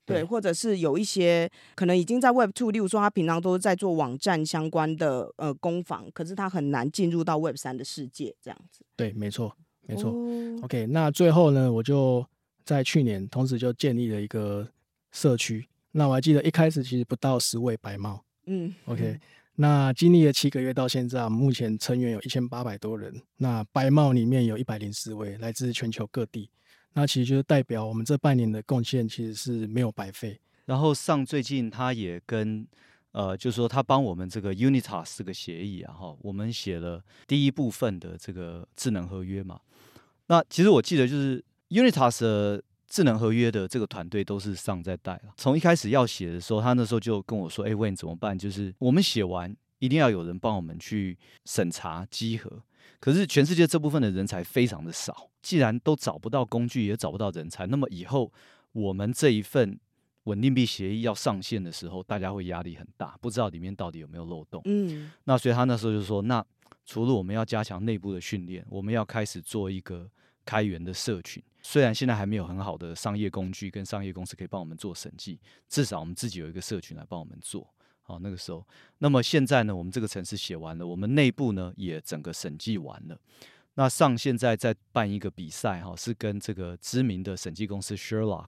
对，或者是有一些可能已经在 Web Two，例如说他平常都是在做网站相关的呃工坊，可是他很难进入到 Web 三的世界这样子。对，没错，没错。哦、OK，那最后呢，我就在去年同时就建立了一个社区。那我还记得一开始其实不到十位白帽。嗯，OK，嗯那经历了七个月到现在，目前成员有一千八百多人。那白帽里面有一百零四位，来自全球各地。那其实就是代表我们这半年的贡献其实是没有白费。然后上最近他也跟呃，就是说他帮我们这个 Unitas 这个协议啊，哈，我们写了第一部分的这个智能合约嘛。那其实我记得就是 Unitas 的智能合约的这个团队都是上在带了。从一开始要写的时候，他那时候就跟我说：“哎，问你怎么办？就是我们写完一定要有人帮我们去审查稽核。”可是全世界这部分的人才非常的少，既然都找不到工具，也找不到人才，那么以后我们这一份稳定币协议要上线的时候，大家会压力很大，不知道里面到底有没有漏洞。嗯，那所以他那时候就说，那除了我们要加强内部的训练，我们要开始做一个开源的社群。虽然现在还没有很好的商业工具跟商业公司可以帮我们做审计，至少我们自己有一个社群来帮我们做。好，那个时候，那么现在呢，我们这个城市写完了，我们内部呢也整个审计完了。那上现在在办一个比赛，哈，是跟这个知名的审计公司 Sherlock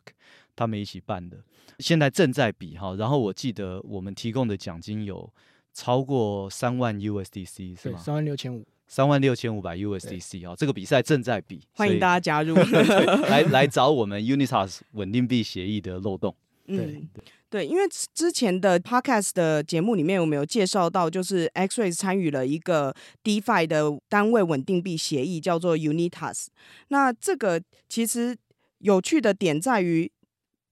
他们一起办的，现在正在比哈。然后我记得我们提供的奖金有超过三万 USDC 是吗？三万六千五，三万六千五百 USDC 啊，这个比赛正在比，欢迎大家加入，(laughs) 来来找我们 Unitas 稳定币协议的漏洞。嗯、对对，因为之前的 podcast 的节目里面，我们有介绍到，就是 Xray 参与了一个 DeFi 的单位稳定币协议，叫做 Unitas。那这个其实有趣的点在于，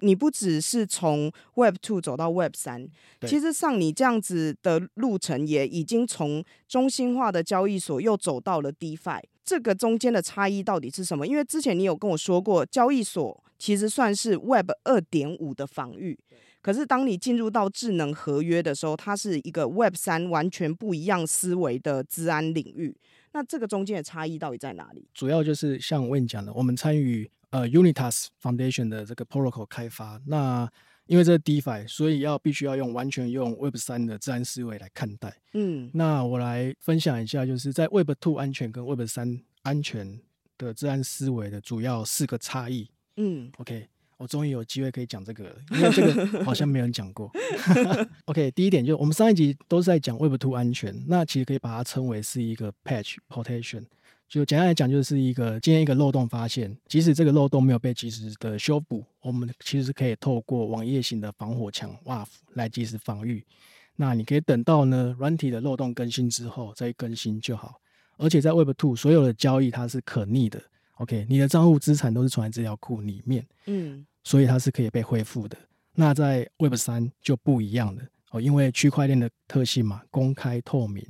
你不只是从 Web Two 走到 Web 三，其实像你这样子的路程，也已经从中心化的交易所又走到了 DeFi。这个中间的差异到底是什么？因为之前你有跟我说过，交易所其实算是 Web 二点五的防御，可是当你进入到智能合约的时候，它是一个 Web 三完全不一样思维的治安领域。那这个中间的差异到底在哪里？主要就是像我跟你讲的，我们参与呃 Unitas Foundation 的这个 protocol 开发。那因为这是 DeFi，所以要必须要用完全用 Web 三的治安思维来看待。嗯，那我来分享一下，就是在 Web Two 安全跟 Web 三安全的治安思维的主要四个差异。嗯，OK，我终于有机会可以讲这个了，因为这个 (laughs) 好像没有人讲过。(laughs) OK，第一点就是我们上一集都是在讲 Web Two 安全，那其实可以把它称为是一个 Patch Protection。就简单来讲，就是一个今天一个漏洞发现，即使这个漏洞没有被及时的修补，我们其实可以透过网页型的防火墙 WAF 来及时防御。那你可以等到呢软体的漏洞更新之后再更新就好。而且在 Web Two 所有的交易它是可逆的，OK，你的账户资产都是存在资料库里面，嗯，所以它是可以被恢复的。那在 Web 三就不一样了哦，因为区块链的特性嘛，公开透明，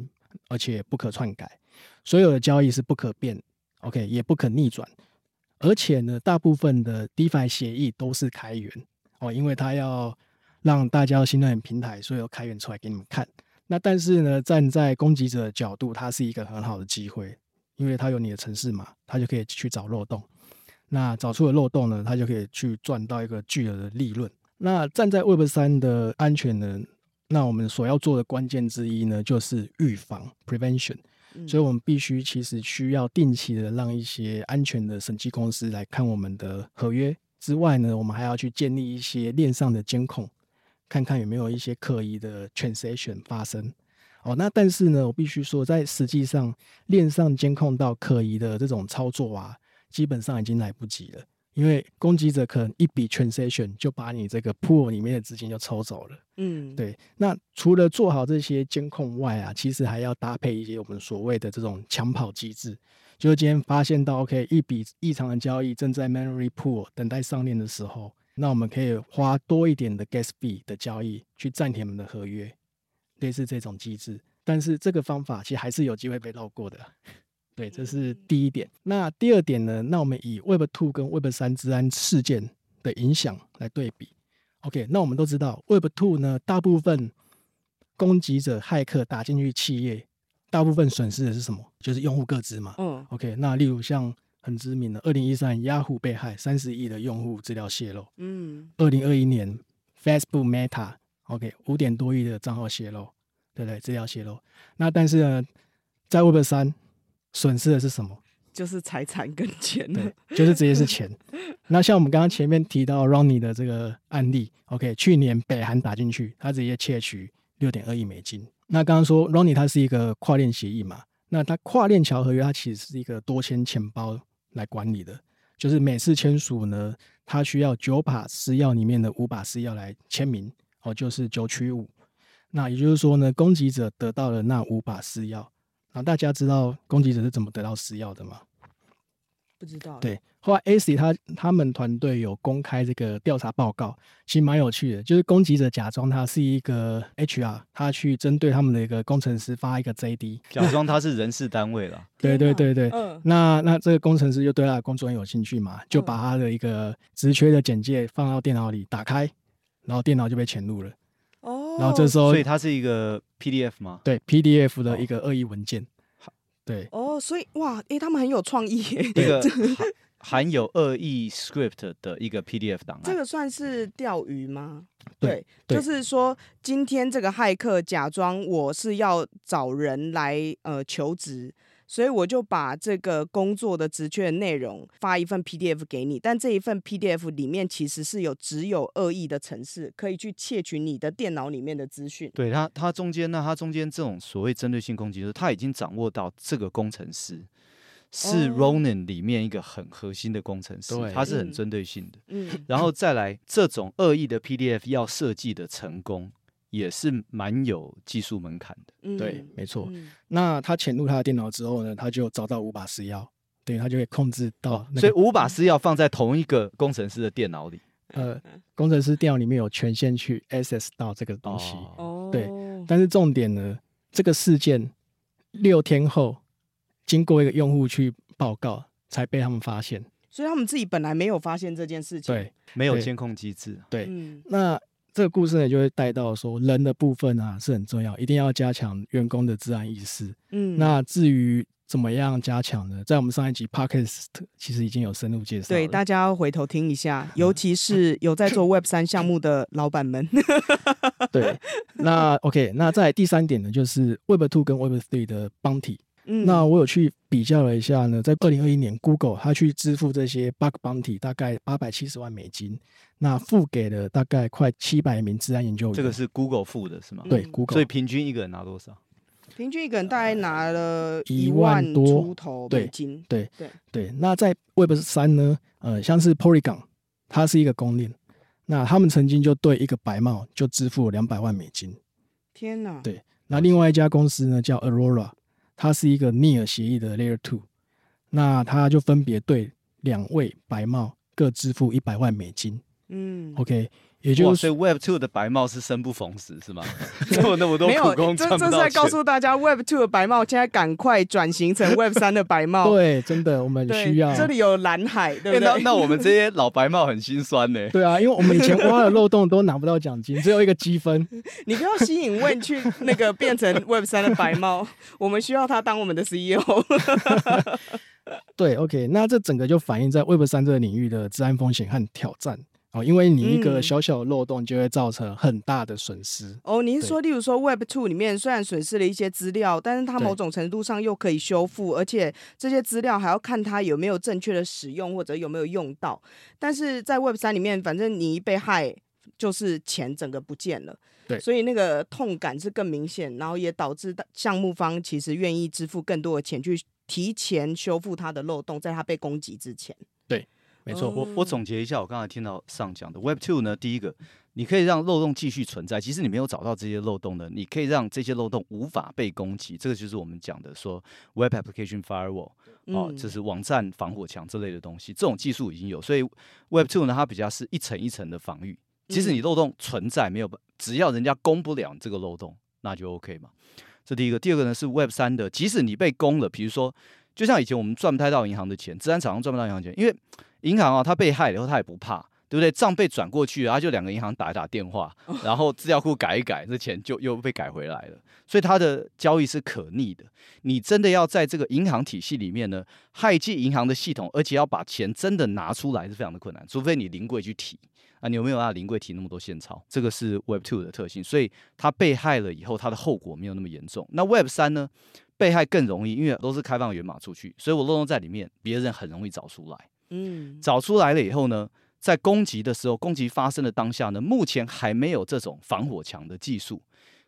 而且不可篡改，所有的交易是不可变，OK，也不可逆转，而且呢，大部分的 DeFi 协议都是开源哦，因为它要让大家信任平台，所以要开源出来给你们看。那但是呢，站在攻击者的角度，它是一个很好的机会，因为它有你的城市码，它就可以去找漏洞。那找出了漏洞呢，它就可以去赚到一个巨额的利润。那站在 Web 三的安全呢，那我们所要做的关键之一呢，就是预防 （prevention）。所以我们必须其实需要定期的让一些安全的审计公司来看我们的合约之外呢，我们还要去建立一些链上的监控。看看有没有一些可疑的 transaction 发生哦。那但是呢，我必须说，在实际上链上监控到可疑的这种操作啊，基本上已经来不及了，因为攻击者可能一笔 transaction 就把你这个 pool 里面的资金就抽走了。嗯，对。那除了做好这些监控外啊，其实还要搭配一些我们所谓的这种抢跑机制，就是今天发现到 OK 一笔异常的交易正在 memory pool 等待上链的时候。那我们可以花多一点的 gas fee 的交易去暂停我们的合约，类似这种机制。但是这个方法其实还是有机会被绕过的。对，这是第一点。那第二点呢？那我们以 Web Two 跟 Web 三治安事件的影响来对比。OK，那我们都知道 Web Two 呢，大部分攻击者骇客打进去企业，大部分损失的是什么？就是用户个资嘛。嗯。OK，那例如像。很知名的，二零一三年，Yahoo 被害，三十亿的用户资料泄露。嗯，二零二一年，Facebook Meta，OK，五点多亿的账号泄露，对不对？资料泄露。那但是呢，在 Web 三损失的是什么？就是财产跟钱。对，就是直接是钱。那像我们刚刚前面提到 Ronnie 的这个案例，OK，去年北韩打进去，他直接窃取六点二亿美金。那刚刚说 Ronnie 它是一个跨链协议嘛？那它跨链桥合约，它其实是一个多签钱包。来管理的，就是每次签署呢，他需要九把私钥里面的五把私钥来签名，哦，就是九曲五。那也就是说呢，攻击者得到了那五把私钥。那大家知道攻击者是怎么得到私钥的吗？不知道。对，后来 AC 他他们团队有公开这个调查报告，其实蛮有趣的。就是攻击者假装他是一个 HR，他去针对他们的一个工程师发一个 JD，(laughs) 假装他是人事单位了。对对对对，嗯。那那这个工程师就对他的工作很有兴趣嘛，就把他的一个职缺的简介放到电脑里，打开，然后电脑就被潜入了。哦。然后这时候，所以它是一个 PDF 吗？对，PDF 的一个恶意文件。对哦，所以哇，哎，他们很有创意耶。一个 (laughs) 含含有恶意 script 的一个 PDF 档案，这个算是钓鱼吗？对，对，就是说今天这个骇客假装我是要找人来呃求职。所以我就把这个工作的职缺的内容发一份 PDF 给你，但这一份 PDF 里面其实是有只有恶意的程式，可以去窃取你的电脑里面的资讯。对它，它中间呢它中间这种所谓针对性攻击，就是他已经掌握到这个工程师是 Ronin 里面一个很核心的工程师，他、哦、是很针对性的。嗯，然后再来这种恶意的 PDF 要设计的成功。也是蛮有技术门槛的，嗯、对，没错。嗯、那他潜入他的电脑之后呢，他就找到五把私钥，对，他就可以控制到、那个。所以五把私钥放在同一个工程师的电脑里，呃，工程师电脑里面有权限去 access 到这个东西，哦、对。但是重点呢，这个事件六天后，经过一个用户去报告，才被他们发现。所以他们自己本来没有发现这件事情，对，没有监控机制，对。对嗯、那。这个故事呢，就会带到说人的部分啊是很重要，一定要加强员工的治安意识。嗯，那至于怎么样加强呢？在我们上一集 Podcast 其实已经有深入介绍。对，大家要回头听一下，(laughs) 尤其是有在做 (laughs) Web 三项目的老板们。对，那 (laughs) OK，那在第三点呢，就是 Web Two 跟 Web Three 的 Bounty。嗯，那我有去比较了一下呢，在二零二一年，Google 它去支付这些 bug bounty 大概八百七十万美金，那付给了大概快七百名治安研究员。这个是 Google 付的是吗？对，Google。所以平均一个人拿多少？平均一个人大概拿了一万多出头美金。对对对，对。那在 Web 三呢，呃，像是 Polygon，它是一个公链，那他们曾经就对一个白帽就支付了两百万美金。天哪！对，那另外一家公司呢叫 Aurora。它是一个 NEAR 协议的 Layer Two，那它就分别对两位白帽各支付一百万美金。嗯，OK。也就是，所以 Web Two 的白帽是生不逢时，是吗？(laughs) 做那么多苦工赚不到钱。这这是在告诉大家，Web Two 的白帽现在赶快转型成 Web 三的白帽。(laughs) 对，真的，我们需要。这里有蓝海，对不对？那那我们这些老白帽很心酸呢。(laughs) 对啊，因为我们以前挖的漏洞都拿不到奖金，只有一个积分。你不要吸引 Wayne 去那个变成 Web 三的白帽，我们需要他当我们的 CEO。对，OK，那这整个就反映在 Web 三这个领域的治安风险和挑战。哦，因为你一个小小的漏洞就会造成很大的损失。嗯、哦，您说，例如说 Web Two 里面虽然损失了一些资料，但是它某种程度上又可以修复，而且这些资料还要看它有没有正确的使用或者有没有用到。但是在 Web 三里面，反正你一被害，就是钱整个不见了。对，所以那个痛感是更明显，然后也导致项目方其实愿意支付更多的钱去提前修复它的漏洞，在它被攻击之前。对。没错，我我总结一下，我刚才听到上讲的 Web Two 呢，第一个，你可以让漏洞继续存在，即使你没有找到这些漏洞呢，你可以让这些漏洞无法被攻击，这个就是我们讲的说 Web Application Firewall，哦，这是网站防火墙这类的东西，这种技术已经有，所以 Web Two 呢，它比较是一层一层的防御，即使你漏洞存在，没有，只要人家攻不了这个漏洞，那就 OK 嘛。这第一个，第二个呢是 Web 三的，即使你被攻了，比如说，就像以前我们赚不太到银行的钱，资产厂商赚不到银行钱，因为银行啊，他被害了以后，他也不怕，对不对？账被转过去，然后就两个银行打一打电话，然后资料库改一改，这钱就又被改回来了。所以他的交易是可逆的。你真的要在这个银行体系里面呢，害进银行的系统，而且要把钱真的拿出来是非常的困难，除非你临柜去提啊，你有没有啊临柜提那么多现钞？这个是 Web Two 的特性。所以他被害了以后，他的后果没有那么严重。那 Web 三呢，被害更容易，因为都是开放源码出去，所以我漏洞在里面，别人很容易找出来。嗯，找出来了以后呢，在攻击的时候，攻击发生的当下呢，目前还没有这种防火墙的技术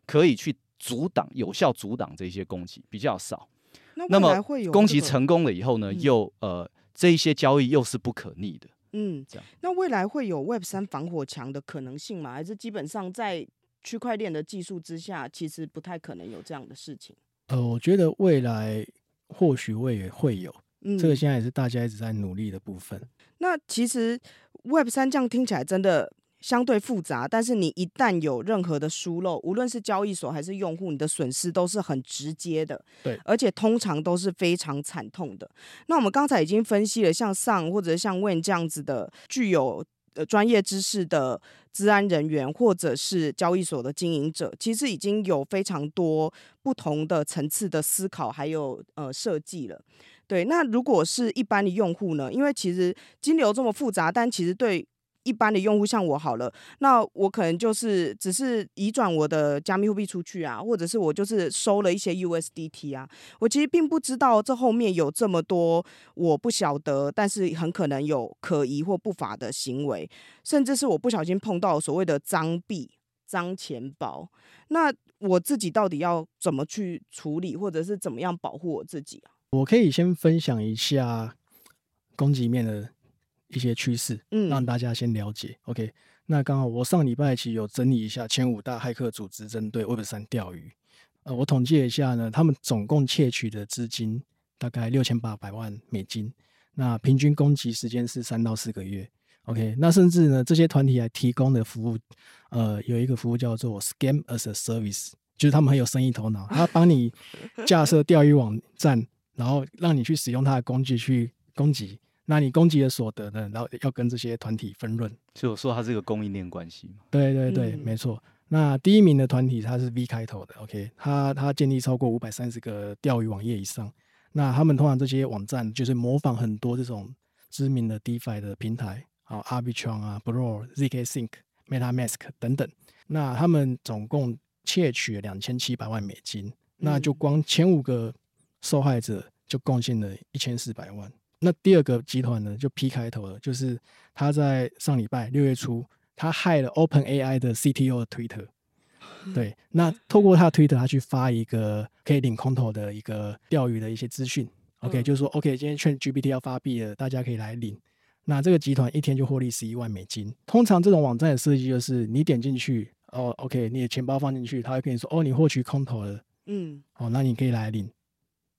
可以去阻挡、有效阻挡这些攻击，比较少。那么攻击成功了以后呢，又呃，这一些交易又是不可逆的。嗯，这样。那未来会有 Web 三防火墙的可能性吗？还是基本上在区块链的技术之下，其实不太可能有这样的事情？呃，我觉得未来或许会也会有。嗯，这个现在也是大家一直在努力的部分。那其实 Web 三这样听起来真的相对复杂，但是你一旦有任何的疏漏，无论是交易所还是用户，你的损失都是很直接的。对，而且通常都是非常惨痛的。那我们刚才已经分析了，像 Sun 或者像 Wayne 这样子的具有呃专业知识的治安人员，或者是交易所的经营者，其实已经有非常多不同的层次的思考，还有呃设计了。对，那如果是一般的用户呢？因为其实金流这么复杂，但其实对一般的用户像我好了，那我可能就是只是移转我的加密货币出去啊，或者是我就是收了一些 USDT 啊，我其实并不知道这后面有这么多我不晓得，但是很可能有可疑或不法的行为，甚至是我不小心碰到所谓的脏币、脏钱包，那我自己到底要怎么去处理，或者是怎么样保护我自己啊？我可以先分享一下攻击面的一些趋势，嗯，让大家先了解。OK，那刚好我上礼拜其实有整理一下前五大骇客组织针对 Web 三钓鱼，呃，我统计了一下呢，他们总共窃取的资金大概六千八百万美金，那平均攻击时间是三到四个月。OK，那甚至呢，这些团体还提供的服务，呃，有一个服务叫做 Scam as a Service，就是他们很有生意头脑，他帮你架设钓鱼网站。然后让你去使用它的工具去攻击，那你攻击的所得呢？然后要跟这些团体分润。所以我说它是一个供应链关系嘛。对对对，嗯、没错。那第一名的团体它是 V 开头的，OK，它它建立超过五百三十个钓鱼网页以上。那他们通常这些网站就是模仿很多这种知名的 DeFi 的平台，好，Arbitrum 啊，Blur、zkSync、MetaMask 等等。那他们总共窃取了两千七百万美金，那就光前五个。受害者就贡献了一千四百万。那第二个集团呢，就 P 开头的，就是他在上礼拜六月初，他害了 OpenAI 的 CTO 的 Twitter。对，那透过他的 Twitter，他去发一个可以领空投的一个钓鱼的一些资讯。OK，就是说 OK，今天 ChatGPT 要发币了，大家可以来领。那这个集团一天就获利十一万美金。通常这种网站的设计就是，你点进去，哦，OK，你的钱包放进去，他会跟你说，哦，你获取空投了，嗯，哦，那你可以来领。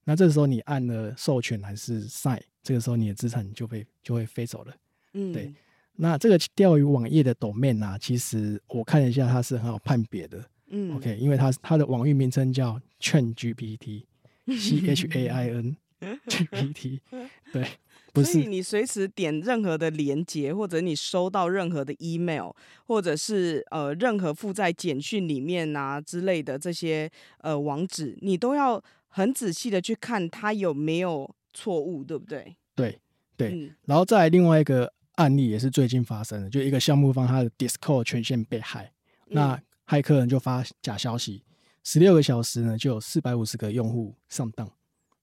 那这个时候你按了授权还是 sign，这个时候你的资产就被就会飞走了。嗯，对。那这个钓鱼网页的 domain 啊，其实我看了一下，它是很好判别的。嗯，OK，因为它它的网域名称叫 Chain GPT，C (laughs) H A I N (laughs) G P T，(laughs) 对。不是，所以你随时点任何的连接，或者你收到任何的 email，或者是呃任何附在简讯里面啊之类的这些呃网址，你都要很仔细的去看它有没有错误，对不对？对对、嗯。然后再来另外一个案例也是最近发生的，就一个项目方他的 Discord 权限被害，那骇客人就发假消息，十六个小时呢就有四百五十个用户上当，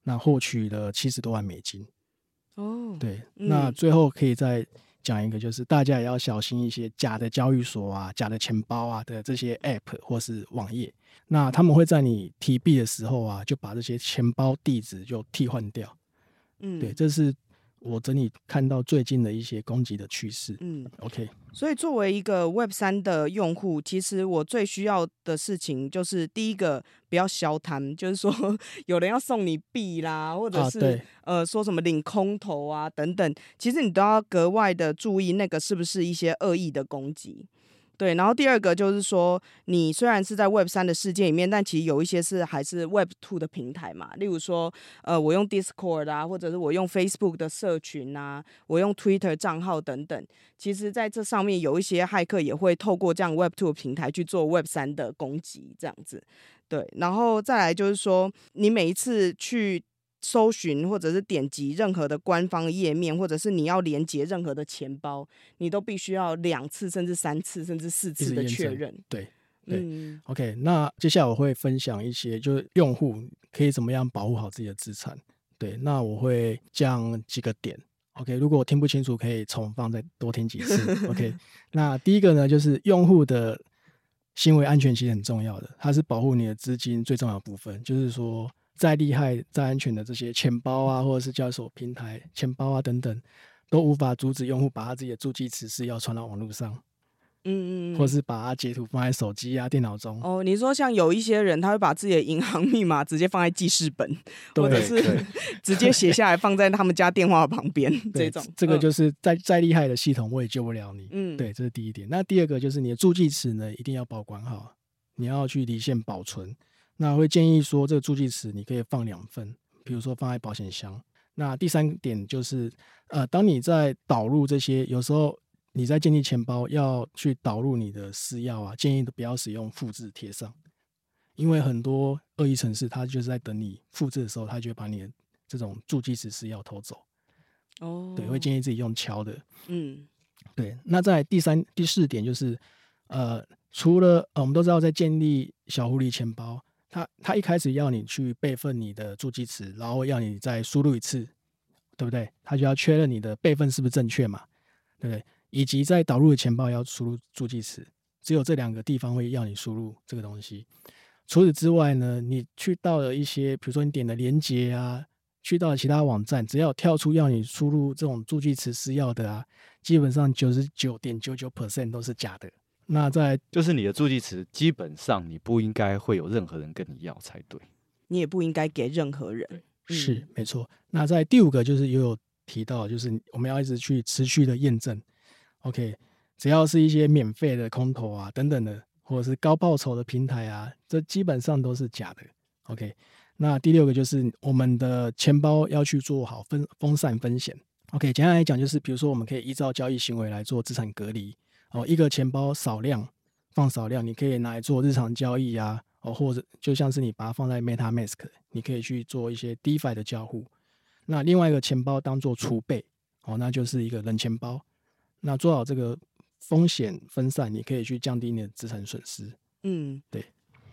那获取了七十多万美金。哦，对，那最后可以再讲一个，就是大家也要小心一些假的交易所啊、假的钱包啊的这些 App 或是网页，那他们会在你提币的时候啊，就把这些钱包地址就替换掉。嗯，对，这是。我整理看到最近的一些攻击的趋势，嗯，OK。所以作为一个 Web 三的用户，其实我最需要的事情就是第一个不要消贪，就是说 (laughs) 有人要送你币啦，或者是、啊、呃说什么领空投啊等等，其实你都要格外的注意那个是不是一些恶意的攻击。对，然后第二个就是说，你虽然是在 Web 三的世界里面，但其实有一些是还是 Web two 的平台嘛。例如说，呃，我用 Discord 啊，或者是我用 Facebook 的社群啊，我用 Twitter 账号等等。其实在这上面有一些骇客也会透过这样 Web two 的平台去做 Web 三的攻击，这样子。对，然后再来就是说，你每一次去。搜寻或者是点击任何的官方页面，或者是你要连接任何的钱包，你都必须要两次，甚至三次，甚至四次的确认。对对、嗯、，OK。那接下来我会分享一些，就是用户可以怎么样保护好自己的资产。对，那我会讲几个点。OK，如果我听不清楚，可以重放再多听几次。(laughs) OK。那第一个呢，就是用户的行为安全其实很重要的，它是保护你的资金最重要的部分，就是说。再厉害、再安全的这些钱包啊，或者是交易所平台钱包啊等等，都无法阻止用户把他自己的助记词是要传到网络上，嗯嗯，或是把它截图放在手机啊、电脑中。哦，你说像有一些人，他会把自己的银行密码直接放在记事本，或者是 (laughs) 直接写下来放在他们家电话旁边，这种这个就是再再厉害的系统，我也救不了你。嗯，对，这是第一点。那第二个就是你的助记词呢，一定要保管好，你要去离线保存。那会建议说，这个助记词你可以放两份，比如说放在保险箱。那第三点就是，呃，当你在导入这些，有时候你在建立钱包要去导入你的私钥啊，建议不要使用复制贴上，因为很多恶意程式它就是在等你复制的时候，它就会把你的这种助记词私钥偷走。哦，对，会建议自己用敲的。嗯，对。那在第三、第四点就是，呃，除了呃，我们都知道在建立小狐狸钱包。他他一开始要你去备份你的助记词，然后要你再输入一次，对不对？他就要确认你的备份是不是正确嘛，对不对？以及在导入的钱包要输入助记词，只有这两个地方会要你输入这个东西。除此之外呢，你去到了一些，比如说你点的连接啊，去到其他网站，只要跳出要你输入这种助记词是要的啊，基本上九十九点九九 percent 都是假的。那在就是你的助记词，基本上你不应该会有任何人跟你要才对，你也不应该给任何人。是、嗯、没错。那在第五个就是也有提到，就是我们要一直去持续的验证。OK，只要是一些免费的空投啊等等的，或者是高报酬的平台啊，这基本上都是假的。OK，那第六个就是我们的钱包要去做好分分散风险。OK，简单来讲就是，比如说我们可以依照交易行为来做资产隔离。哦，一个钱包少量放少量，你可以拿来做日常交易啊，哦，或者就像是你把它放在 MetaMask，你可以去做一些 DeFi 的交互。那另外一个钱包当做储备，哦，那就是一个冷钱包。那做好这个风险分散，你可以去降低你的资产损失。嗯，对。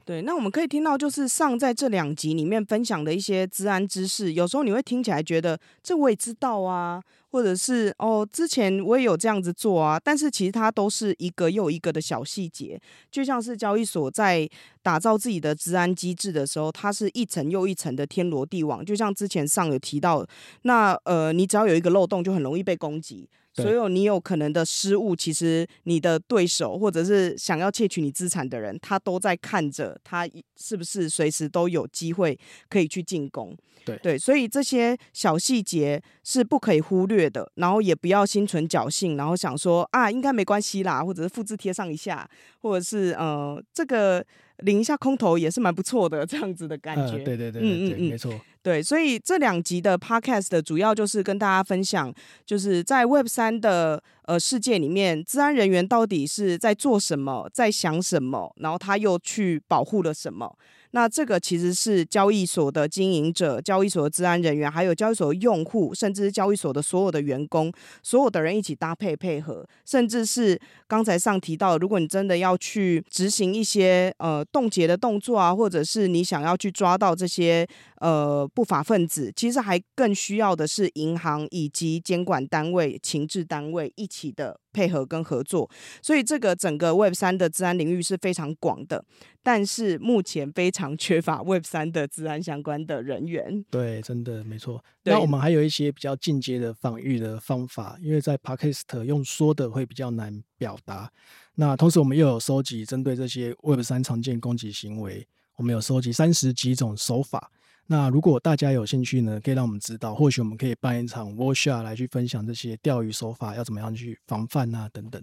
对，那我们可以听到，就是上在这两集里面分享的一些资安知识，有时候你会听起来觉得这我也知道啊，或者是哦，之前我也有这样子做啊，但是其实它都是一个又一个的小细节，就像是交易所在打造自己的资安机制的时候，它是一层又一层的天罗地网，就像之前上有提到，那呃，你只要有一个漏洞，就很容易被攻击。所有你有可能的失误，其实你的对手或者是想要窃取你资产的人，他都在看着，他是不是随时都有机会可以去进攻。对。对，所以这些小细节是不可以忽略的，然后也不要心存侥幸，然后想说啊，应该没关系啦，或者是复制贴上一下，或者是呃，这个领一下空投也是蛮不错的这样子的感觉。呃、对对对对，嗯嗯嗯，没错。对，所以这两集的 podcast 的主要就是跟大家分享，就是在 Web 三的呃世界里面，治安人员到底是在做什么，在想什么，然后他又去保护了什么。那这个其实是交易所的经营者、交易所的治安人员，还有交易所的用户，甚至是交易所的所有的员工，所有的人一起搭配配合，甚至是刚才上提到，如果你真的要去执行一些呃冻结的动作啊，或者是你想要去抓到这些呃不法分子，其实还更需要的是银行以及监管单位、情治单位一的。配合跟合作，所以这个整个 Web 三的治安领域是非常广的，但是目前非常缺乏 Web 三的治安相关的人员。对，真的没错。那我们还有一些比较进阶的防御的方法，因为在 Podcast 用说的会比较难表达。那同时我们又有收集针对这些 Web 三常见攻击行为，我们有收集三十几种手法。那如果大家有兴趣呢，可以让我们知道，或许我们可以办一场 workshop 来去分享这些钓鱼手法要怎么样去防范啊等等。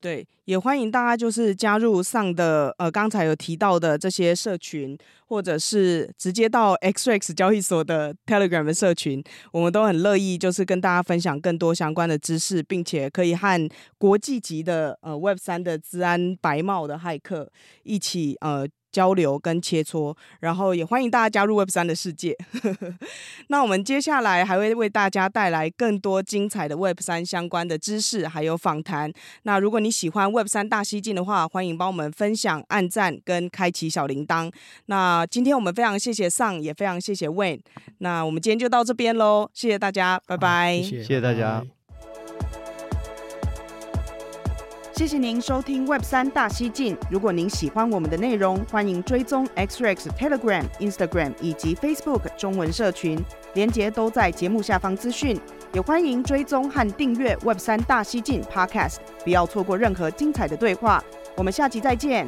对，也欢迎大家就是加入上的呃刚才有提到的这些社群，或者是直接到 XREX 交易所的 Telegram 社群，我们都很乐意就是跟大家分享更多相关的知识，并且可以和国际级的呃 Web 三的治安白帽的骇客一起呃。交流跟切磋，然后也欢迎大家加入 Web 三的世界。(laughs) 那我们接下来还会为大家带来更多精彩的 Web 三相关的知识，还有访谈。那如果你喜欢 Web 三大西进的话，欢迎帮我们分享、按赞跟开启小铃铛。那今天我们非常谢谢 Sean，也非常谢谢 Wayne。那我们今天就到这边喽，谢谢大家，拜拜，谢谢，谢谢大家。谢谢您收听 Web 三大西进。如果您喜欢我们的内容，欢迎追踪 XRX Telegram、Instagram 以及 Facebook 中文社群，连接都在节目下方资讯。也欢迎追踪和订阅 Web 三大西进 Podcast，不要错过任何精彩的对话。我们下期再见。